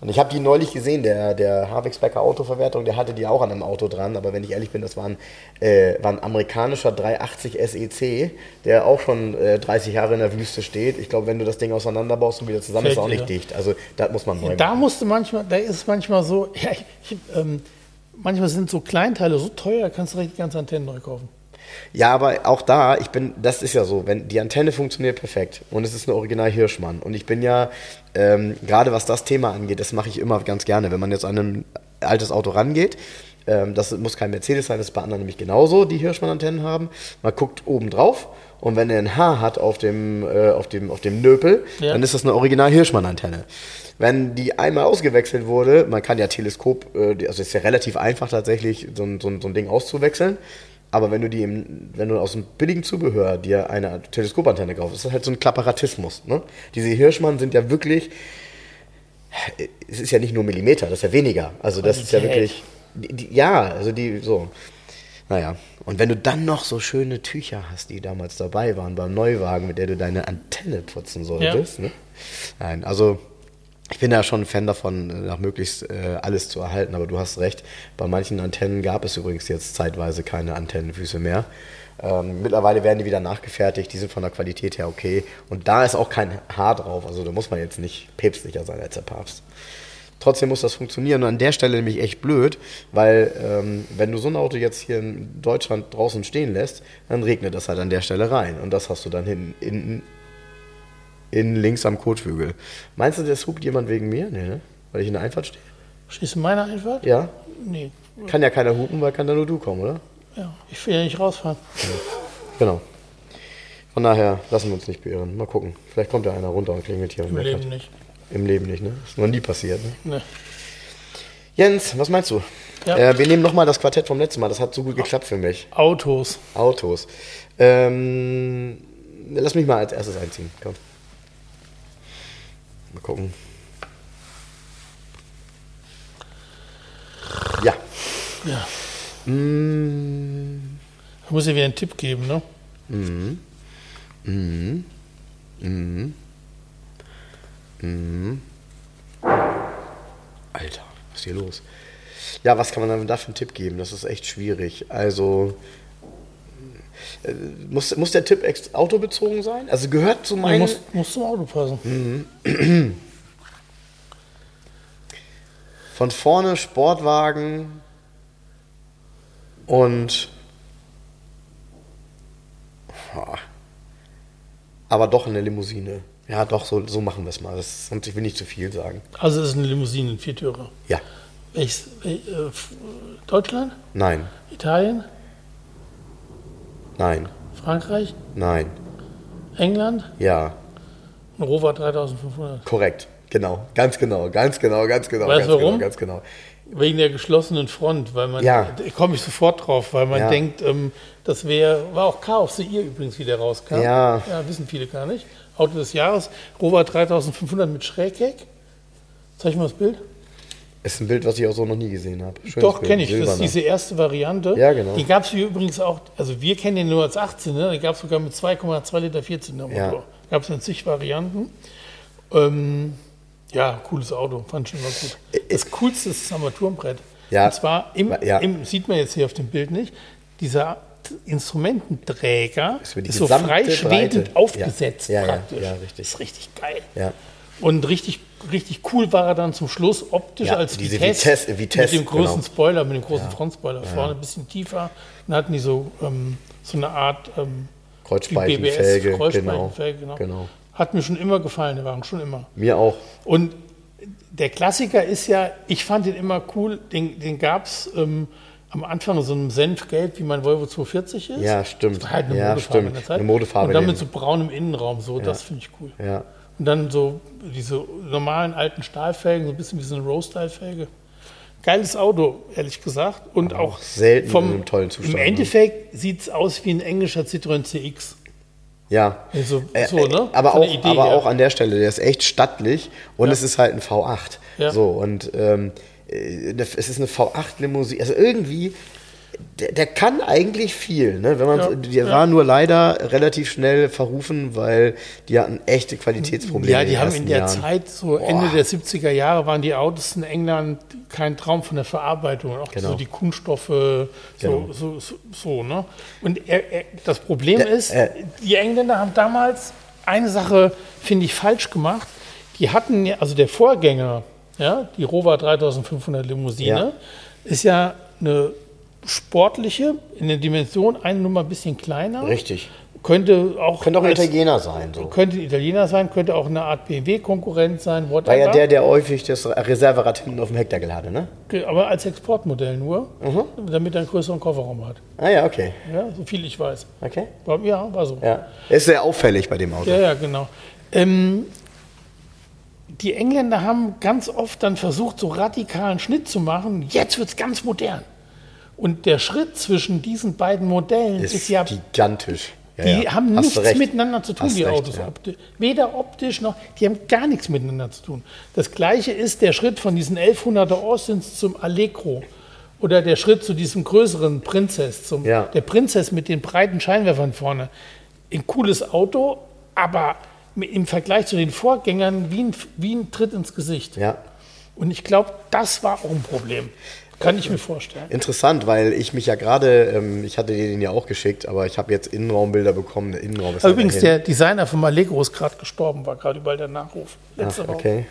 A: Und ich habe die neulich gesehen, der, der Havix Becker Autoverwertung, der hatte die auch an einem Auto dran, aber wenn ich ehrlich bin, das war ein, äh, war ein amerikanischer 380 SEC, der auch schon äh, 30 Jahre in der Wüste steht. Ich glaube, wenn du das Ding auseinanderbaust und wieder zusammen, ist
B: Fällt
A: auch nicht
B: wieder.
A: dicht. Also das muss man neu
B: Da
A: machen.
B: musst du manchmal, da ist manchmal so, *laughs* ja, ich, ich, ähm, manchmal sind so Kleinteile so teuer, kannst du die ganze Antenne neu kaufen.
A: Ja, aber auch da, ich bin, das ist ja so, wenn die Antenne funktioniert perfekt und es ist eine Original Hirschmann und ich bin ja, ähm, gerade was das Thema angeht, das mache ich immer ganz gerne, wenn man jetzt an ein altes Auto rangeht, ähm, das muss kein Mercedes sein, das ist bei anderen nämlich genauso, die Hirschmann-Antennen haben, man guckt oben drauf und wenn er ein Haar hat auf dem, äh, auf dem, auf dem Nöpel,
B: Ja.
A: dann ist das eine Original Hirschmann-Antenne. Wenn die einmal ausgewechselt wurde, man kann ja Teleskop, äh, also es ist ja relativ einfach tatsächlich, so so so ein Ding auszuwechseln. Aber wenn du die im, wenn du aus dem billigen Zubehör dir eine Teleskopantenne kaufst, ist das halt so ein Klapperatismus. Ne? Diese Hirschmann sind ja wirklich, es ist ja nicht nur Millimeter, das ist ja weniger. Also das ist ja wirklich, die, ja, also die so. Naja, und wenn du dann noch so schöne Tücher hast, die damals dabei waren beim Neuwagen, mit der du deine Antenne putzen solltest. Ne? Nein, also ich bin ja schon ein Fan davon, nach möglichst äh, alles zu erhalten, aber du hast recht. Bei manchen Antennen gab es übrigens jetzt zeitweise keine Antennenfüße mehr. Ähm, mittlerweile werden die wieder nachgefertigt, die sind von der Qualität her okay. Und da ist auch kein Haar drauf, also da muss man jetzt nicht päpstlicher sein als der Papst. Trotzdem muss das funktionieren und an der Stelle nämlich echt blöd, weil ähm, wenn du so ein Auto jetzt hier in Deutschland draußen stehen lässt, dann regnet das halt an der Stelle rein und das hast du dann hinten in, in links am Kotflügel. Meinst du, das hupt jemand wegen mir? Nee, ne? Weil ich in der Einfahrt stehe?
B: Stehst du in meiner Einfahrt?
A: Ja?
B: Nee.
A: Kann ja keiner hupen, weil kann da nur du kommen, oder?
B: Ja, ich will ja nicht rausfahren. *laughs*
A: Genau. Von daher lassen wir uns nicht beirren. Mal gucken. Vielleicht kommt ja einer runter und klingelt hier
B: Im. Leben nicht.
A: Im Leben nicht, ne? Ist noch nie passiert, ne?
B: Ne.
A: Jens, was meinst du?
B: Ja.
A: Äh, wir nehmen nochmal das Quartett vom letzten Mal. Das hat so gut geklappt für mich.
B: Autos.
A: Autos. Ähm, lass mich mal als erstes einziehen. Komm. Mal gucken. Ja.
B: Ja.
A: Mm,
B: Da muss ich wieder einen Tipp geben, ne?
A: Alter, was ist hier los? Ja, was kann man dann da für einen Tipp geben? Das ist echt schwierig. Also, muss, muss der Tipp autobezogen sein? Also gehört zu
B: Man
A: meinen...
B: muss, muss zum Auto passen.
A: Von vorne Sportwagen und... Aber doch eine Limousine. Ja, doch, so, so machen wir es mal. Das, sonst ich will nicht zu viel sagen.
B: Also es ist eine Limousine, ein Viertürer.
A: Ja,
B: Welches, wel- äh, Deutschland?
A: nein,
B: Italien?
A: Nein,
B: Frankreich?
A: nein,
B: England?
A: ja,
B: Ein Rover 3500.
A: korrekt. Genau, ganz genau, ganz genau, ganz genau.
B: Weißt
A: ganz
B: du warum?
A: Genau, ganz genau.
B: Wegen der geschlossenen Front, weil man,
A: Ja.
B: da komme ich sofort drauf, weil man
A: Ja.
B: denkt, ähm, das wäre, war auch of the Year übrigens, wie der rauskam.
A: Ja.
B: Ja, wissen viele gar nicht. Auto des Jahres, Rover 3500 mit Schrägheck. Zeig mal das Bild.
A: Ist ein Bild, was ich auch so noch nie gesehen habe. Schönes
B: Doch, kenne ich. Das ist
A: silberner.
B: diese erste Variante.
A: Ja, genau.
B: Die gab es übrigens auch, also wir kennen den nur als 18, ne? die gab es sogar mit 2,2 Liter 14 Motor.
A: Ja.
B: Gab es in zig Varianten. Ähm, ja, cooles Auto, fand ich schon immer gut. Das coolste ist das Armaturenbrett.
A: Äh, Ja.
B: Und zwar, im,
A: Ja.
B: im, sieht man jetzt hier auf dem Bild nicht, dieser Instrumententräger
A: Ist
B: ist so
A: gesamte
B: frei schwebend
A: Breite.
B: aufgesetzt
A: Ja. Ja, ja,
B: praktisch.
A: ja, richtig.
B: Das ist richtig geil.
A: Ja,
B: Und richtig, richtig cool war er dann zum Schluss optisch
A: Ja,
B: als
A: diese
B: Vitesse,
A: Vitesse- Vitesse,
B: mit dem großen
A: genau.
B: Spoiler, mit dem großen Frontspoiler vorne, ein bisschen tiefer. Dann hatten die so, ähm, so eine Art ähm,
A: Kreuzspeichenfelge, genau.
B: Kreuzspeichenfelge, genau.
A: genau.
B: Hat mir schon immer gefallen, der Wagen schon immer.
A: Mir auch.
B: Und der Klassiker ist ja, ich fand den immer cool, den, den gab es ähm, am Anfang so einem Senfgelb, wie mein Volvo 240 ist.
A: Ja, stimmt.
B: Das war halt eine
A: Ja,
B: Modefarbe in
A: stimmt.
B: der Zeit.
A: Eine Modefarbe,
B: Und dann mit so braunem Innenraum, so, das finde ich cool.
A: Ja.
B: Und dann so diese normalen alten Stahlfelgen, so ein bisschen wie so eine Row-Style-Felge. Geiles Auto, ehrlich gesagt. Und auch
A: selten
B: vom,
A: in einem tollen Zustand,
B: Im
A: ne?
B: Endeffekt sieht es aus wie ein englischer Citroën CX.
A: Ja.
B: Also,
A: Äh,
B: so, ne?
A: Aber,
B: Von
A: auch,
B: Idee
A: aber
B: her.
A: auch an der Stelle, der ist echt stattlich und es ist halt ein V8.
B: Ja.
A: So, und ähm, äh, es ist eine V8-Limousine. Also irgendwie, der, der kann eigentlich viel. Ne? Wenn man,
B: Ja.
A: Der war nur leider relativ schnell verrufen, weil die hatten echte Qualitätsprobleme.
B: Ja,
A: in
B: die
A: den
B: haben in der
A: Jahren.
B: Zeit, so Ende der 70er Jahre, waren die Autos in England kein Traum von der Verarbeitung. Auch
A: Genau.
B: so die Kunststoffe, so,
A: Genau.
B: so, so, so ne? Und er, er, das Problem
A: Ja,
B: ist,
A: äh.
B: die Engländer haben damals eine Sache, finde ich, falsch gemacht. Die hatten, ja- also der Vorgänger, ja, die Rover 3500 Limousine,
A: Ja.
B: ist ja eine sportliche, in der Dimension eine Nummer ein bisschen kleiner.
A: Richtig.
B: Könnte auch,
A: Könnte auch ein
B: als-
A: Italiener sein. So.
B: könnte ein Italiener sein, könnte auch eine Art BMW-Konkurrent sein, whatever.
A: War ja der, der häufig das Reserverad hinten auf dem Heckdeckel hatte, ne?
B: aber als Exportmodell nur,
A: Mhm.
B: damit er einen größeren Kofferraum hat.
A: Ah ja, okay.
B: Ja, so viel ich weiß.
A: Okay.
B: War, ja, war so.
A: Ja. Ist sehr auffällig bei dem Auto.
B: Ja, ja, genau. Ähm, die Engländer haben ganz oft dann versucht, so radikalen Schnitt zu machen. Jetzt wird es ganz modern. Und der Schritt zwischen diesen beiden Modellen ist,
A: Ist
B: ja
A: gigantisch. Ja,
B: Die
A: ja.
B: haben
A: Hast
B: nichts miteinander zu tun,
A: Hast
B: die
A: recht,
B: Autos.
A: ja.
B: Weder optisch noch, die haben gar nichts miteinander zu tun. Das gleiche ist der Schritt von diesen 1100er Austins zum Allegro. Oder der Schritt zu diesem größeren Princess, zum, der Princess mit den breiten Scheinwerfern vorne. Ein cooles Auto, aber im Vergleich zu den Vorgängern wie ein, wie ein Tritt ins Gesicht.
A: Ja.
B: Und ich glaube, das war auch ein Problem. Kann ich mir vorstellen.
A: Interessant, weil ich mich ja gerade, ähm, ich hatte dir den ja auch geschickt, aber ich habe jetzt Innenraumbilder bekommen. Der Innenraum ist
B: übrigens, der Designer von Allegro ist gerade gestorben, war gerade überall der Nachruf. Letzte
A: Ach,
B: Woche.
A: okay.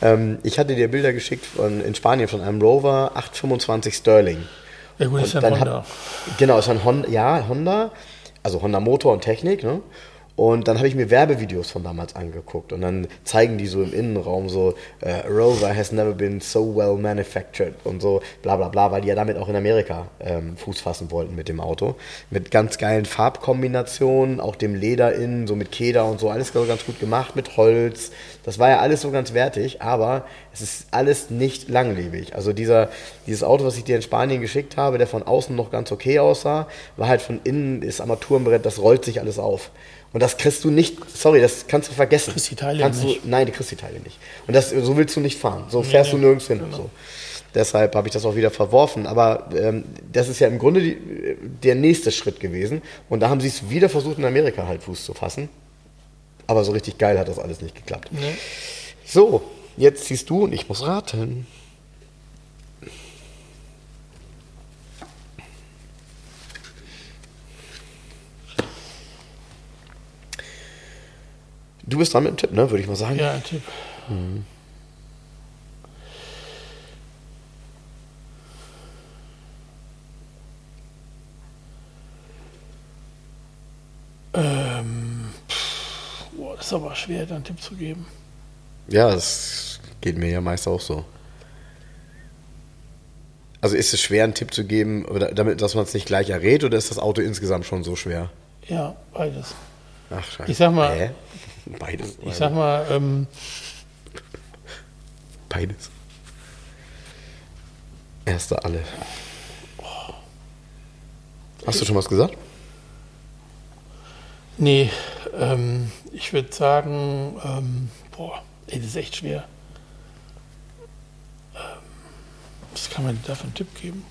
A: Ähm, ich hatte dir Bilder geschickt von, in Spanien von einem Rover 825 Sterling.
B: Ja gut, ist ja ein Honda.
A: Hab, genau, ist ein Honda, ja, Honda, also Honda Motor und Technik, ne? Und dann habe ich mir Werbevideos von damals angeguckt und dann zeigen die so im Innenraum so, äh, Rover has never been so well manufactured und so, bla bla bla, weil die ja damit auch in Amerika ähm, Fuß fassen wollten mit dem Auto. Mit ganz geilen Farbkombinationen, auch dem Leder innen, so mit Keder und so, alles ganz gut gemacht, mit Holz. Das war ja alles so ganz wertig, aber es ist alles nicht langlebig. Also dieser, dieses Auto, was ich dir in Spanien geschickt habe, der von außen noch ganz okay aussah, war halt von innen das Armaturenbrett, das rollt sich alles auf. Und das kriegst du nicht, sorry, das kannst du vergessen.
B: Kriegst die Teile
A: kannst
B: nicht.
A: Du, nein, du kriegst die Teile nicht. Und das, so willst du nicht fahren. So fährst
B: nee,
A: du nirgends hin.
B: genau.
A: So. Deshalb habe ich das auch wieder verworfen. Aber ähm, das ist ja im Grunde die, der nächste Schritt gewesen. Und da haben sie es wieder versucht, in Amerika halt Fuß zu fassen. Aber so richtig geil hat das alles nicht geklappt.
B: Ne?
A: So, jetzt ziehst du und ich muss raten. Du bist dran mit dem Tipp, ne? Würde ich mal sagen.
B: Ja, ein Tipp. Ähm, pff, boah, das ist aber schwer, da einen Tipp zu geben.
A: Ja, das geht mir ja meist auch so. Also ist es schwer, einen Tipp zu geben, oder damit, dass man es nicht gleich errät, oder ist das Auto insgesamt schon so schwer?
B: Ja, beides.
A: Ach, scheiße.
B: Ich sag mal-
A: Hä? Beides.
B: Ich sag mal, ähm,
A: Beides. Erste alle. Hast du schon was gesagt?
B: nee, ähm, ich würde sagen, ähm, boah, ey, das ist echt schwer. Ähm, was kann man da für einen Tipp geben?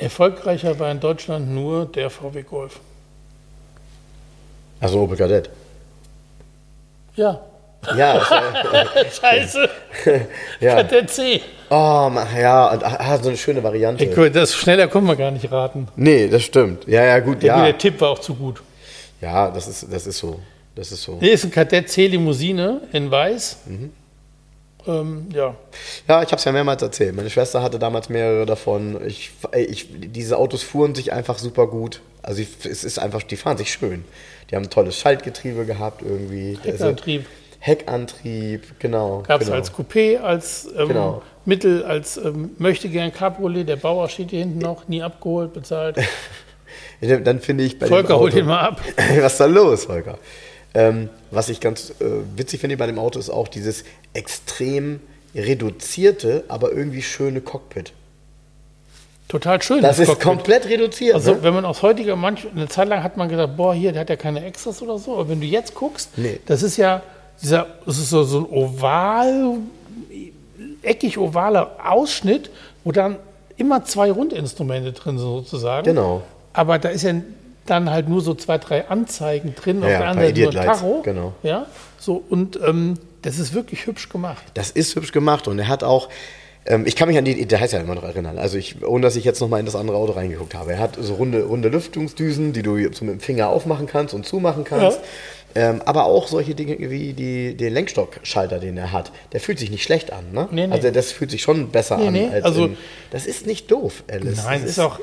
B: Erfolgreicher war in Deutschland nur der VW Golf.
A: Also Opel Kadett.
B: Ja.
A: Ja, *laughs* äh,
B: Scheiße. *laughs*
A: ja.
B: Der C.
A: Oh, ja, und, ah, so eine schöne Variante.
B: Ey, das schneller können wir gar nicht raten.
A: Nee, das stimmt. Ja, ja, gut,
B: Der,
A: ja.
B: der Tipp war auch zu gut.
A: Ja, das ist, das ist so. Das ist so.
B: Hier ist ein Kadett C-Limousine in Weiß. Ähm, ja.
A: Ja, ich habe es ja mehrmals erzählt. Meine Schwester hatte damals mehrere davon. Ich, ich, diese Autos fuhren sich einfach super gut. Also ich, es ist einfach, die fahren sich schön. Die haben ein tolles Schaltgetriebe gehabt irgendwie.
B: Heckantrieb.
A: Also, Heckantrieb, genau.
B: Gab es
A: genau.
B: als Coupé, als ähm,
A: Genau.
B: Mittel, als ähm, möchte gern Cabriolet. Der Bauer steht hier hinten noch, nie abgeholt, bezahlt. *laughs*
A: Dann finde ich bei
B: Volker,
A: Auto,
B: hol den mal ab. *laughs*
A: Was ist da los, Volker? Ähm, was ich ganz äh, witzig finde bei dem Auto ist auch dieses extrem reduzierte, aber irgendwie schöne Cockpit.
B: Total schön.
A: Das ist
B: Cockpit.
A: komplett reduziert.
B: Also,
A: ne?
B: wenn man aus heutiger, manch, eine Zeit lang hat man gesagt, boah, hier, der hat ja keine Extras oder so. Aber wenn du jetzt guckst,
A: Nee.
B: das ist ja dieser, das ist so, so ein oval, eckig ovaler Ausschnitt, wo dann immer zwei Rundinstrumente drin sind sozusagen.
A: Genau.
B: Aber da ist ja dann halt nur so zwei, drei Anzeigen drin,
A: Ja,
B: auf
A: ja,
B: der
A: ein
B: anderen Seite nur
A: Lights,
B: Tacho.
A: genau.
B: Ja, so und ähm, das ist wirklich hübsch gemacht.
A: Das ist hübsch gemacht und er hat auch, ähm, ich kann mich an die, der heißt ja immer noch erinnern, also ich, ohne dass ich jetzt nochmal in das andere Auto reingeguckt habe. Er hat so runde, runde Lüftungsdüsen, die du so mit dem Finger aufmachen kannst und zumachen kannst. Ähm, aber auch solche Dinge wie die, den Lenkstockschalter, den er hat. Der fühlt sich nicht schlecht an, ne?
B: Nee, nee.
A: Also das fühlt sich schon besser
B: Nee,
A: an.
B: nee,
A: als
B: also-
A: in, das ist nicht doof, Alice.
B: Nein,
A: das
B: ist auch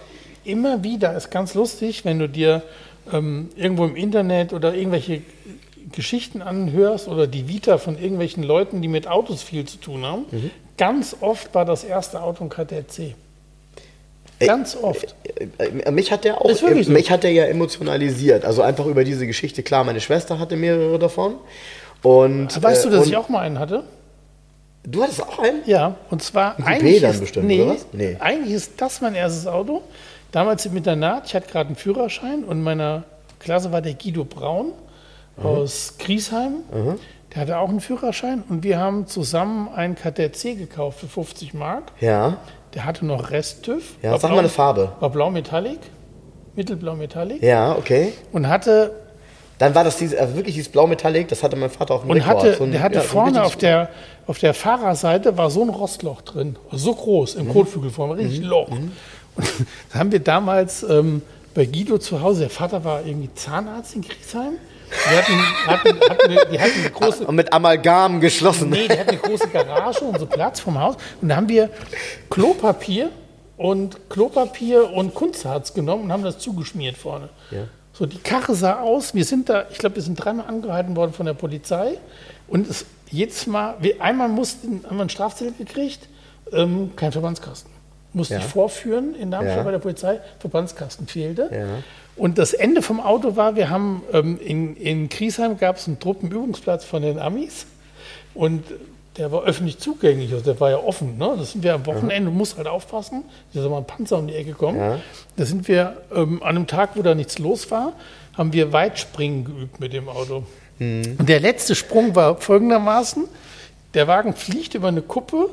B: immer wieder, ist ganz lustig, wenn du dir ähm, irgendwo im Internet oder irgendwelche Geschichten anhörst oder die Vita von irgendwelchen Leuten, die mit Autos viel zu tun haben.
A: Mhm.
B: Ganz oft war das erste Auto ein Kadett C.
A: Ey,
B: Ganz oft.
A: Äh, Mich hat der auch,
B: so.
A: mich hat der ja emotionalisiert. Also einfach über diese Geschichte. Klar, meine Schwester hatte mehrere davon. Und,
B: Weißt du,
A: äh,
B: dass ich auch mal einen hatte?
A: Du hattest auch einen?
B: Ja, und zwar
A: Coupé
B: eigentlich
A: dann
B: ist,
A: bestimmt,
B: nee,
A: oder was? Nee.
B: eigentlich ist das mein erstes Auto. Damals im Internat, ich hatte gerade einen Führerschein und in meiner Klasse war der Guido Braun aus Griesheim. Der hatte auch einen Führerschein und wir haben zusammen einen Kadett C gekauft für 50 Mark.
A: Ja.
B: Der hatte noch Rest-TÜV.
A: Ja,
B: war
A: sag
B: blau-
A: mal eine Farbe.
B: War blau Metallic, mittelblau Metallic
A: Ja, okay.
B: und hatte
A: Dann war das diese, also wirklich dieses Blau-Metallic, das hatte mein Vater auf dem
B: Und
A: Rekord.
B: hatte,
A: So ein-
B: der hatte
A: ja, so
B: vorne
A: richtig-
B: auf der, auf der Fahrerseite war so ein Rostloch drin, so groß
A: Mhm.
B: im Kotflügelform, ein richtig Loch. Und das haben wir damals ähm, bei Guido zu Hause, der Vater war irgendwie Zahnarzt in Griesheim. Die hatten, hatten, hatten, eine, die hatten eine große,
A: Und mit Amalgam geschlossen.
B: nee, die hatten eine große Garage und so Platz vom Haus. Und da haben wir Klopapier und Klopapier und Kunstharz genommen und haben das zugeschmiert vorne.
A: Ja.
B: So, die Karre sah aus, wir sind da, ich glaube, wir sind dreimal angehalten worden von der Polizei. Und es, jedes Mal, wir, einmal mussten, haben wir einen Strafzettel gekriegt, ähm, kein Verbandskasten. Musste
A: Ja.
B: ich vorführen in Darmstadt
A: Ja.
B: bei der Polizei, Verbandskasten fehlte.
A: Ja.
B: Und das Ende vom Auto war, wir haben ähm, in, in Griesheim gab es einen Truppenübungsplatz von den Amis und der war öffentlich zugänglich, also der war ja offen. Ne? Das sind wir am Wochenende, du musst halt aufpassen, da ist mal ein Panzer um die Ecke kommen.
A: Ja.
B: Da sind wir ähm, an einem Tag, wo da nichts los war, haben wir Weitspringen geübt mit dem Auto. Und der letzte Sprung war folgendermaßen, der Wagen fliegt über eine Kuppe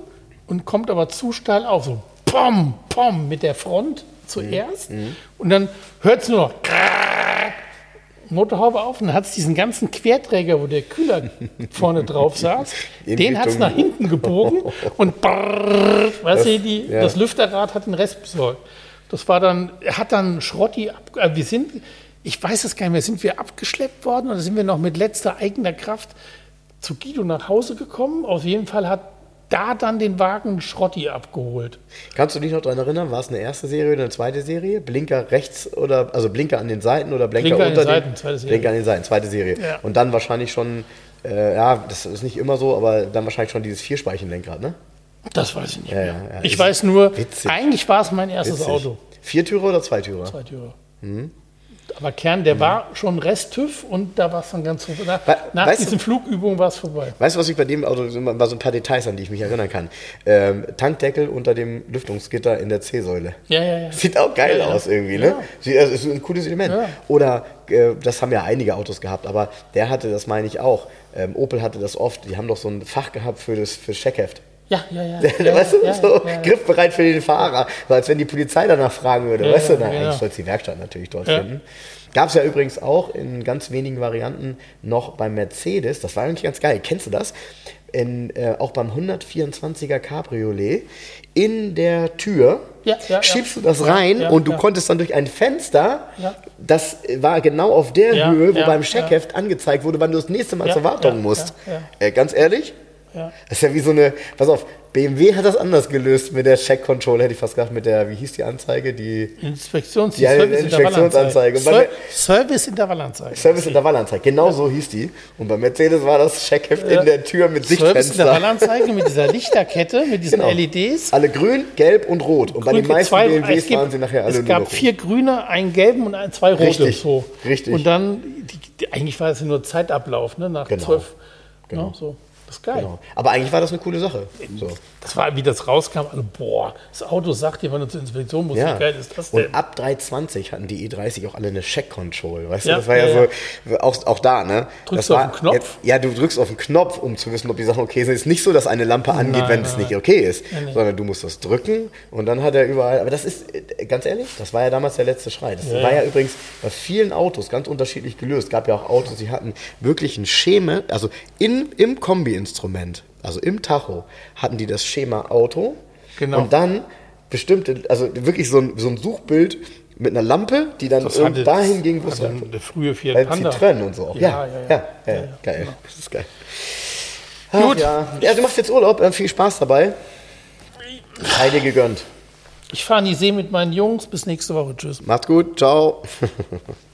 B: und kommt aber zu steil auf, so pom, pom mit der Front zuerst und dann hört es nur noch Motorhaube auf und dann hat es diesen ganzen Querträger, wo der Kühler *laughs* vorne drauf saß, den hat es nach hinten gebogen und brrrr, weißt du, die,
A: ja.
B: das Lüfterrad hat den Rest besorgt. Das war dann, hat dann Schrotti ab, äh, wir sind, ich weiß es gar nicht mehr, sind wir abgeschleppt worden oder sind wir noch mit letzter eigener Kraft zu Guido nach Hause gekommen? Auf jeden Fall hat da dann den Wagen Schrotti abgeholt.
A: Kannst du dich noch daran erinnern, war es eine erste Serie oder eine zweite Serie? Blinker rechts oder, also Blinker an den Seiten oder Blinker,
B: Blinker an
A: unter
B: den Seiten,
A: den
B: zweite Serie.
A: Blinker an den Seiten, zweite Serie.
B: Ja.
A: Und dann wahrscheinlich schon, äh, ja, das ist nicht immer so, aber dann wahrscheinlich schon dieses Vierspeichenlenkrad, ne?
B: Das weiß ich nicht
A: Ja,
B: mehr.
A: ja.
B: Ich weiß nur,
A: witzig.
B: eigentlich war es mein erstes
A: Witzig.
B: Auto.
A: Viertürer oder Zweitürer?
B: Zwei Türe.
A: Mhm.
B: Aber Kern, der war schon Rest-TÜV und da war es dann ganz vorbei. Nach,
A: We-
B: nach
A: weißt du-
B: diesen Flugübungen war es vorbei.
A: Weißt du, was ich bei dem Auto, war so ein paar Details, an die ich mich erinnern kann. Ähm, Tankdeckel unter dem Lüftungsgitter in der C-Säule.
B: Ja, ja, ja.
A: Sieht auch geil
B: Ja, ja.
A: aus irgendwie, ne?
B: Ja.
A: Also ist ein cooles Element.
B: Ja.
A: Oder, äh, das haben ja einige Autos gehabt, aber der hatte, das meine ich auch, ähm, Opel hatte das oft, die haben doch so ein Fach gehabt für das für Checkheft.
B: Ja, ja, ja. *laughs*
A: weißt du, so griffbereit für den Fahrer, so als wenn die Polizei danach fragen würde. Weißt du, na,
B: genau.
A: eigentlich soll es die Werkstatt natürlich dort finden. Gab es ja übrigens auch in ganz wenigen Varianten noch beim Mercedes, das war eigentlich ganz geil. Kennst du das? In, äh, auch beim 124er Cabriolet in der Tür
B: Ja, ja,
A: schiebst du das rein
B: ja,
A: und du konntest dann durch ein Fenster, das war genau auf der Höhe, wo beim. Checkheft angezeigt wurde, wann du das nächste Mal zur Wartung musst. Äh, ganz ehrlich,
B: Ja.
A: das ist ja wie so eine, pass auf, BMW hat das anders gelöst mit der Check Control, hätte ich fast gesagt, mit der, wie hieß die Anzeige, die
B: Inspektions
A: Ja, Inspektionsanzeige. Und bei
B: Ser
A: mir-
B: Service-Intervallanzeige.
A: Service-Intervallanzeige. Genau so hieß die. Und bei Mercedes war das Checkheft
B: Ja.
A: in der Tür mit Sichtfenster.
B: Service-Intervallanzeige mit dieser *laughs* Lichterkette, mit diesen
A: Genau.
B: LEDs.
A: Alle grün, gelb und rot. Und bei den
B: Grün-
A: meisten
B: zwei-
A: BMWs
B: gibt-
A: waren sie nachher alle
B: Es
A: nur
B: gab vier grüne, einen gelben und zwei rote.
A: Richtig,
B: So.
A: richtig.
B: Und dann, die, die, eigentlich war es ja nur Zeitablauf, ne? nach
A: Genau.
B: zwölf.
A: Genau.
B: Ne? So. Das ist geil.
A: Genau. Aber eigentlich war das eine coole Sache. So.
B: Das war, wie das rauskam, alle, boah, das Auto sagt dir, wenn du zur Inspektion musst,
A: Ja.
B: wie geil ist das denn?
A: Und ab 320 hatten die E30 auch alle eine Check-Control. Weißt du,
B: Ja,
A: das war ja,
B: ja,
A: so, auch, auch da, ne?
B: Drückst
A: das
B: du auf
A: war
B: den Knopf?
A: Ja, du drückst auf den Knopf, um zu wissen, ob die Sachen okay sind. Es ist nicht so, dass eine Lampe angeht,
B: Nein,
A: wenn es
B: nein,
A: nicht okay ist,
B: Nein,
A: sondern du musst das drücken und dann hat er überall. Aber das ist, äh, ganz ehrlich, das war ja damals der letzte Schrei. Das war ja
B: ja.
A: übrigens bei vielen Autos ganz unterschiedlich gelöst. Es gab ja auch Autos, die hatten wirklich ein Schema, also in, im Kombi-Instrument, also im Tacho, hatten die das Schema Auto.
B: Genau.
A: Und dann bestimmte, also wirklich so ein, so ein Suchbild mit einer Lampe, die dann
B: Das hatte-
A: dahin ging, wo es
B: also der frühe Fiat
A: bei
B: Panda.
A: Citroën und so auch. Ja,
B: Ja,
A: ja,
B: ja,
A: ja.
B: ja.
A: geil.
B: genau.
A: Das ist geil. Ach,
B: Gut.
A: Ja. du machst jetzt Urlaub, äh, viel Spaß dabei. Sei dir gegönnt.
B: Ich fahre in die See mit meinen Jungs. Bis nächste Woche. Tschüss.
A: Macht's gut, ciao. *laughs*